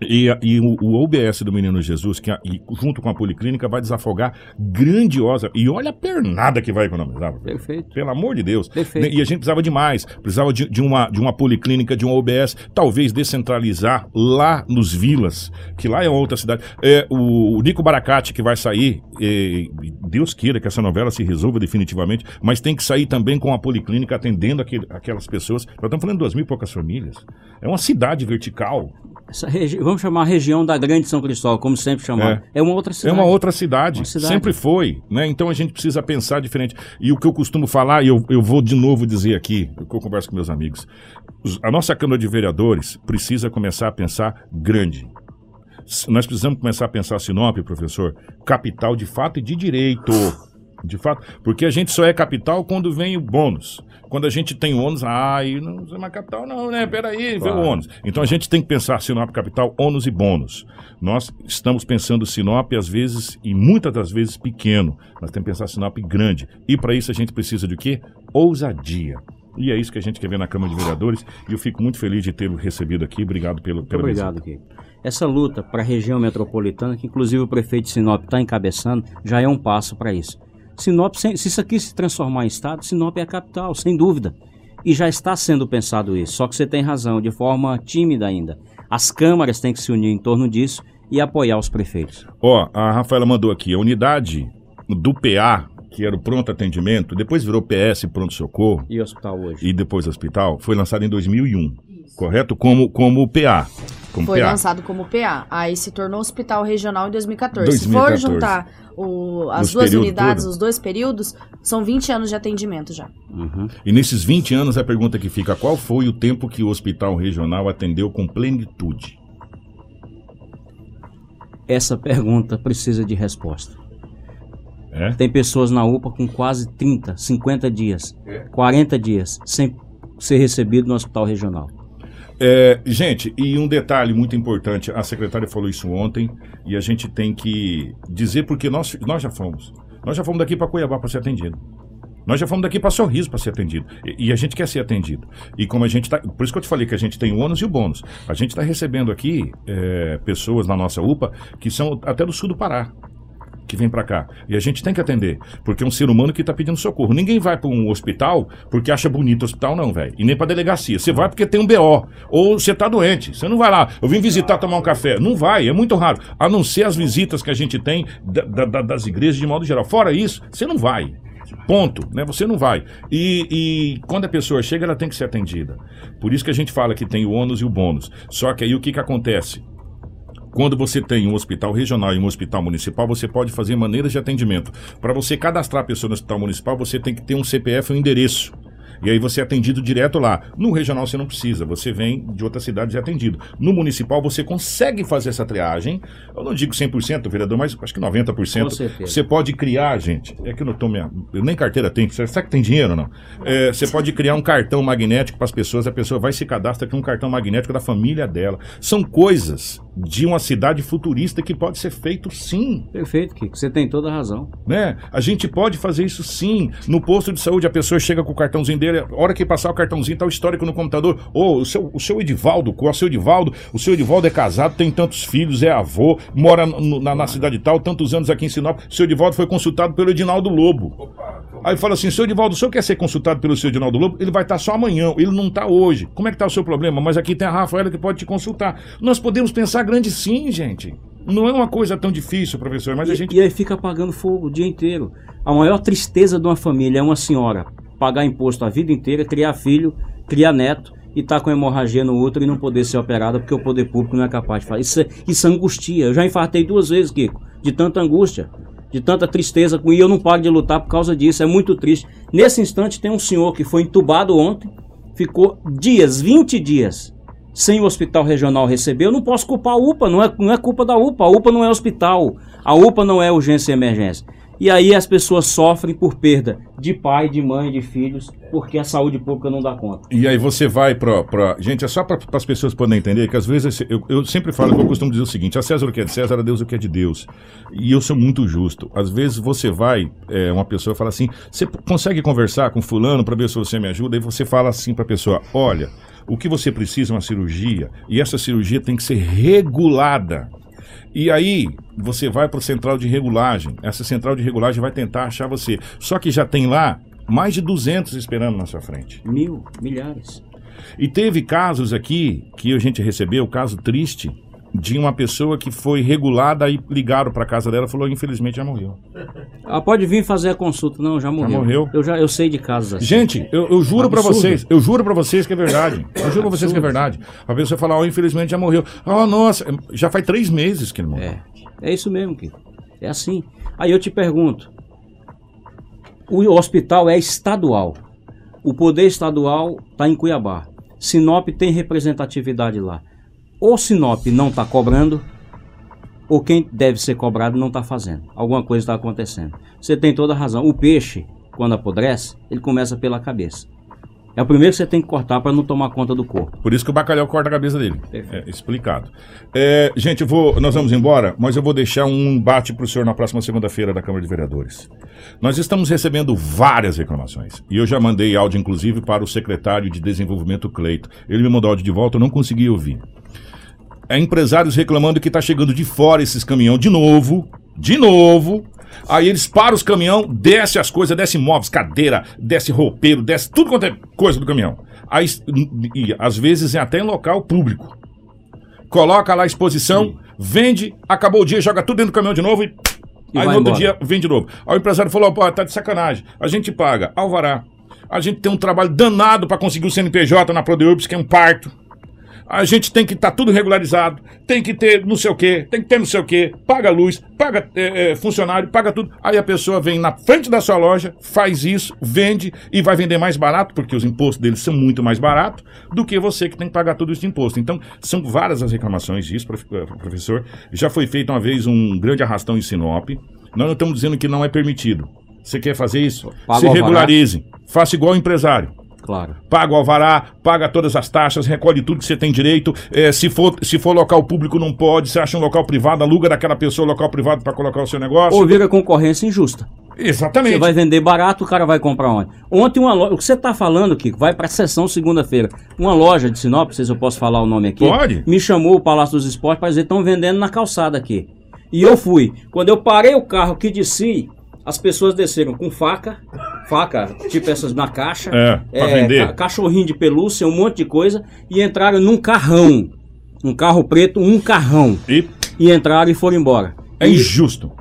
E, e o, o OBS do Menino Jesus, que a- e junto com a Policlínica, vai desafogar grandiosa. E olha a pernada que vai economizar. Perfeito. Pelo amor de Deus. Perfeito. E a gente precisava de mais. Precisava de, de uma, de uma Policlínica, de um OBS, talvez descentralizar lá nos Vilas, que lá é outra cidade. É, o, o Nico Baracate, que vai sair, é, Deus queira que essa novela se resolva definitivamente, mas tem que sair também com a Policlínica atendendo aquele- aquelas pessoas. Nós estamos falando de duas mil e poucas famílias. É uma cidade vertical. Vamos chamar a região da Grande São Cristóvão, como sempre chamar. É, uma outra É cidade. uma outra cidade. Uma cidade. Sempre foi, né? Então a gente precisa pensar diferente. E o que eu costumo falar, e eu, eu vou de novo dizer aqui, eu converso com meus amigos. Os- A nossa Câmara de Vereadores precisa começar a pensar grande. Nós precisamos começar a pensar Sinop, professor, capital de fato e de direito. De fato, porque a gente só é capital quando vem o bônus. Quando a gente tem ônus, ai, não é uma capital não, né? Peraí, vem o Claro. ônus. Então a gente tem que pensar Sinop capital, ônus e bônus. Nós estamos pensando Sinop às vezes, e muitas das vezes, pequeno. Nós temos que pensar Sinop grande. E para isso a gente precisa de quê? Ousadia. E é isso que a gente quer ver na Câmara de Vereadores. E eu fico muito feliz de tê-lo recebido aqui. Obrigado pelo, pela obrigado, Kiko. Essa luta para a região metropolitana, que inclusive o prefeito de Sinop está encabeçando, já é um passo para isso. Sinop, se isso aqui se transformar em estado, Sinop é a capital, sem dúvida. E já está sendo pensado isso. Só que você tem razão, de forma tímida ainda. As câmaras têm que se unir em torno disso e apoiar os prefeitos. Ó, a Rafaela mandou aqui, a unidade do PA, que era o pronto atendimento, depois virou PS Pronto Socorro E hospital hoje? e depois hospital, foi lançada em 2001, correto? Como como PA. Como Foi PA. lançado como PA. Aí se tornou hospital regional em 2014. 2014. Se for juntar o- as Os duas unidades, todo. os dois períodos, são 20 anos de atendimento já. E nesses 20 anos a pergunta que fica, qual foi o tempo que o hospital regional atendeu com plenitude? Essa pergunta precisa de resposta. É? Tem pessoas na UPA com quase 30, 50 dias, 40 dias, sem ser recebido no hospital regional. É, gente, e um detalhe muito importante, a secretária falou isso ontem, e a gente tem que dizer porque nós, nós já fomos. Nós já fomos daqui para Cuiabá para ser atendido. Nós já fomos daqui para Sorriso para ser atendido. E, e a gente quer ser atendido. E como a gente tá. Por isso que eu te falei que a gente tem o ônus e o bônus. A gente está recebendo aqui é, pessoas na nossa UPA que são até do sul do Pará. Que vem para cá. E a gente tem que atender, porque é um ser humano que tá pedindo socorro. Ninguém vai para um hospital porque acha bonito o hospital, não, velho. E nem pra delegacia. Você vai porque tem um BO. Ou você tá doente. Você não vai lá. Eu vim visitar, tomar um café. Não vai, é muito raro. A não ser as visitas que a gente tem da- da- das igrejas de modo geral. Fora isso, você não vai. Ponto, né? Você não vai. E, e quando a pessoa chega, ela tem que ser atendida. Por isso que a gente fala que tem o ônus e o bônus. Só que aí o que, que acontece? Quando você tem um hospital regional e um hospital municipal, você pode fazer maneiras de atendimento. Para você cadastrar a pessoa no hospital municipal, você tem que ter um CPF e um endereço. E aí você é atendido direto lá. No regional você não precisa, você vem de outra cidade e é atendido. No municipal você consegue fazer essa triagem. Eu não digo 100%, vereador, mas acho que 90%. Com certeza. Você pode criar, gente. É que eu não tô minha, eu nem carteira tenho. Será que tem dinheiro ou não? É, você pode criar um cartão magnético para as pessoas. A pessoa vai se cadastra com um cartão magnético da família dela. São coisas de uma cidade futurista que pode ser feito sim. Perfeito, Kiko. Você tem toda a razão. Né? A gente pode fazer isso sim. No posto de saúde, a pessoa chega com o cartãozinho dele, a hora que passar o cartãozinho, tá o histórico no computador. Ô, o, seu, o seu Edivaldo, qual é o seu Edivaldo? O seu Edivaldo é casado, tem tantos filhos, é avô, mora no- na, na cidade tal, tantos anos aqui em Sinop. O seu Edivaldo foi consultado pelo Edinaldo Lobo. Aí fala assim, seu Edivaldo, o senhor quer ser consultado pelo seu Edinaldo Lobo? Ele vai estar só amanhã, ele não está hoje. Como é que está o seu problema? Mas aqui tem a Rafaela que pode te consultar. Nós podemos pensar grande sim, gente. Não é uma coisa tão difícil, professor, mas a e, gente... e aí fica apagando fogo o dia inteiro. A maior tristeza de uma família é uma senhora pagar imposto a vida inteira, criar filho, criar neto e tá com hemorragia no útero e não poder ser operada porque o poder público não é capaz de fazer. Isso, é- isso angustia. Eu já infartei duas vezes, Kiko, de tanta angústia, de tanta tristeza com e eu não paro de lutar por causa disso. É muito triste. Nesse instante tem um senhor que foi entubado ontem, ficou dias, 20 dias sem o hospital regional receber, eu não posso culpar a UPA, não é, não é culpa da UPA, a UPA não é hospital, a UPA não é urgência e emergência. E aí as pessoas sofrem por perda de pai, de mãe, de filhos, porque a saúde pública não dá conta. E aí você vai pra. pra... Gente, é só para as pessoas poderem entender que às vezes eu, eu sempre falo, eu costumo dizer o seguinte: a César o que é de César, a Deus o que é de Deus. E eu sou muito justo. Às vezes você vai, é, uma pessoa fala assim: você consegue conversar com fulano para ver se você me ajuda? E você fala assim para a pessoa: olha, o que você precisa é uma cirurgia, e essa cirurgia tem que ser regulada. E aí, você vai para a central de regulagem. Essa central de regulagem vai tentar achar você. Só que já tem lá mais de 200 esperando na sua frente. Mil, milhares. E teve casos aqui que a gente recebeu, caso triste, de uma pessoa que foi regulada e ligaram para casa dela e falou: infelizmente já morreu. Ah, pode vir fazer a consulta. Não, já morreu. morreu? Eu já eu sei de casos assim. Gente, eu, eu juro Absurdo. vocês, eu juro pra vocês que é verdade. Eu juro pra vocês que é verdade. A pessoa fala, ó, infelizmente já morreu. Oh, nossa, já faz três meses que ele morreu. É isso mesmo, Kiko. É assim. Aí eu te pergunto: o hospital é estadual. O poder estadual está em Cuiabá. Sinop tem representatividade lá. Ou Sinop não está cobrando, ou quem deve ser cobrado não está fazendo. Alguma coisa está acontecendo. Você tem toda a razão. O peixe, quando apodrece, ele começa pela cabeça. É o primeiro que você tem que cortar para não tomar conta do corpo. Por isso que o bacalhau corta a cabeça dele. É, explicado. É, gente, vou, nós vamos embora, mas eu vou deixar um embate para o senhor na próxima segunda-feira da Câmara de Vereadores. Nós estamos recebendo várias reclamações. E eu já mandei áudio, inclusive, para o secretário de Desenvolvimento, Cleito. Ele me mandou áudio de volta, eu não consegui ouvir. É empresários reclamando que está chegando de fora esses caminhão de novo, de novo. Aí eles param os caminhão, desce as coisas, desce móveis, cadeira, desce roupeiro, desce tudo quanto é coisa do caminhão. Aí, e, às vezes é até em local público. Coloca lá a exposição, vende, acabou o dia, joga tudo dentro do caminhão de novo e. E aí no outro embora. dia vende de novo. Aí o empresário falou: pô, tá de sacanagem. A gente paga, alvará. A gente tem um trabalho danado para conseguir o CNPJ na Prodeurbs, que é um parto. A gente tem que estar tudo regularizado, tem que ter não sei o quê, tem que ter não sei o quê, paga luz, paga é, é, funcionário, paga tudo. Aí a pessoa vem na frente da sua loja, faz isso, vende e vai vender mais barato, porque os impostos deles são muito mais baratos do que você que tem que pagar tudo isso de imposto. Então, são várias as reclamações disso, eh, professor. Já foi feito uma vez um grande arrastão em Sinop. Nós não estamos dizendo que não é permitido. Você quer fazer isso? Paga Se regularize. Faça igual o empresário. Claro. Paga o alvará, paga todas as taxas, recolhe tudo que você tem direito. É, se, for, se for local público, não pode. Se acha um local privado, aluga daquela pessoa local privado para colocar o seu negócio. Ou vira concorrência injusta. Exatamente. Você vai vender barato, o cara vai comprar onde? Ontem uma loja, o que você está falando, Kiko, vai para a sessão segunda-feira. Uma loja de Sinop, não sei se eu posso falar o nome aqui. Pode. Me chamou o Palácio dos Esportes para dizer estão vendendo na calçada aqui. E eu fui. Quando eu parei o carro que desci, as pessoas desceram com faca, faca, tipo essas na caixa, É, pra vender. ca- cachorrinho de pelúcia, um monte de coisa, e entraram num carrão. Um carro preto, um carrão. E, entraram e foram embora. É E injusto.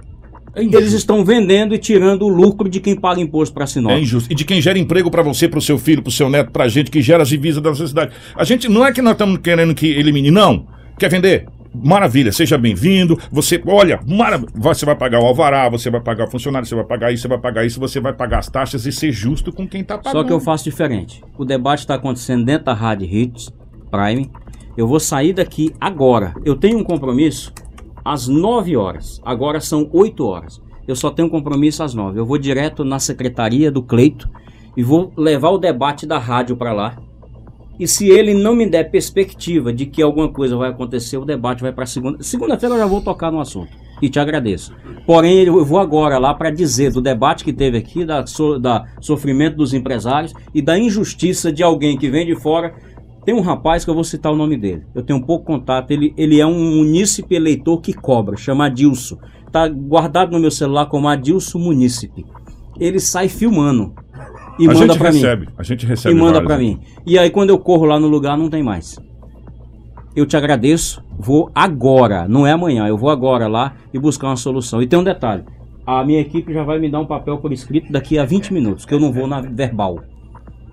Eles estão vendendo e tirando o lucro de quem paga imposto para Sinop. É injusto. E de quem gera emprego pra você, pro seu filho, pro seu neto, pra gente, que gera as divisas da sociedade. A gente não é que nós estamos querendo que elimine, não. Quer vender? Maravilha, seja bem-vindo. Você, olha, marav você vai pagar o alvará, você vai pagar o funcionário, você vai pagar isso, você vai pagar isso, você vai pagar as taxas e ser justo com quem tá pagando. Só que eu faço diferente. O debate está acontecendo dentro da Rádio Hits Prime. Eu vou sair daqui agora. Eu tenho um compromisso às 9 horas. Agora são 8 horas. Eu só tenho um compromisso às 9. Eu vou direto na secretaria do Cleito e vou levar o debate da rádio para lá. E se ele não me der perspectiva de que alguma coisa vai acontecer, o debate vai para segunda. Segunda-feira eu já vou tocar no assunto. E te agradeço. Porém, eu vou agora lá para dizer do debate que teve aqui, da, so- da sofrimento dos empresários e da injustiça de alguém que vem de fora. Tem um rapaz que eu vou citar o nome dele. Eu tenho um pouco contato. Ele, ele é um munícipe eleitor que cobra, chama Adilson. Tá guardado no meu celular como Adilson Munícipe. Ele sai filmando e a manda para mim recebe, a gente recebe e manda pra mim. E aí quando eu corro lá no lugar não tem mais. Eu te agradeço, vou agora, não é amanhã, eu vou agora lá e buscar uma solução. E tem um detalhe, a minha equipe já vai me dar um papel por escrito daqui a 20 minutos, que eu não vou na verbal.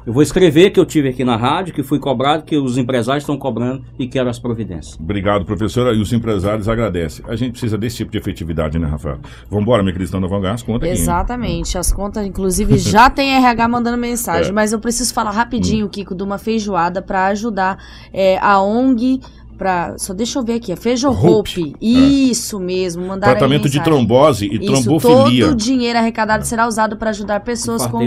Eu vou escrever que eu tive aqui na rádio, que fui cobrado, que os empresários estão cobrando e quero as providências. Obrigado, professora. E os empresários agradecem. A gente precisa desse tipo de efetividade, né, Rafael? Vambora, minha querida, não vão ganhar as contas hein? Exatamente. As contas, inclusive, já tem RH mandando mensagem, É. mas eu preciso falar rapidinho, Kiko, de uma feijoada pra ajudar é, a ONG. Pra, só deixa eu ver aqui, a Feijo Hope. Isso mesmo, mandaram aí Tratamento de trombose e Isso, trombofilia. todo o dinheiro arrecadado será usado para ajudar pessoas com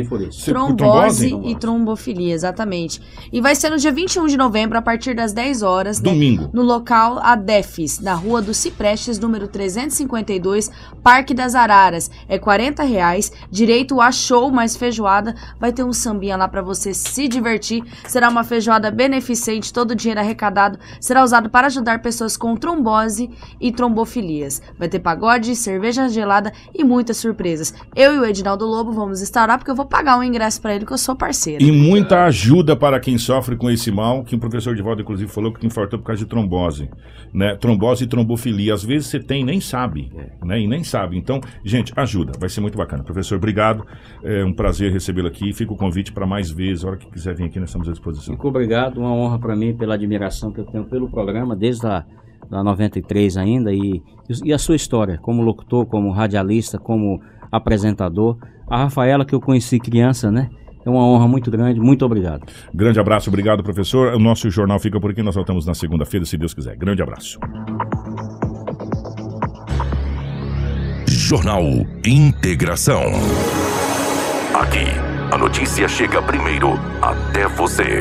trombose, trombose? e trombofilia, exatamente. E vai ser no dia 21 de novembro, a partir das 10 horas, né, Domingo. no local Adefes, na rua do Ciprestes, número 352, Parque das Araras. É 40 reais, direito a show mais feijoada. Vai ter um sambinha lá para você se divertir. Será uma feijoada beneficente, todo o dinheiro arrecadado será usado para ajudar pessoas com trombose e trombofilias. Vai ter pagode, cerveja gelada e muitas surpresas. Eu e o Edinaldo Lobo vamos estar lá porque eu vou pagar um ingresso para ele que eu sou parceiro. E muita ajuda para quem sofre com esse mal, que o professor de volta, inclusive, falou que infartou por causa de trombose. Né? Trombose e trombofilia. Às vezes você tem e nem sabe. Né? E nem sabe. Então, gente, ajuda. Vai ser muito bacana. Professor, obrigado. É um prazer recebê-lo aqui. Fica o convite para mais vezes. A hora que quiser vir aqui, nós estamos à disposição. Fico obrigado, uma honra para mim pela admiração que eu tenho pelo programa, desde a da 93 ainda, e, e a sua história, como locutor, como radialista, como apresentador. A Rafaela, que eu conheci criança, né? É uma honra muito grande, muito obrigado. Grande abraço, obrigado, professor. O nosso jornal fica por aqui. Nós voltamos na segunda-feira, se Deus quiser. Grande abraço. Jornal Integração. Aqui, a notícia chega primeiro até você.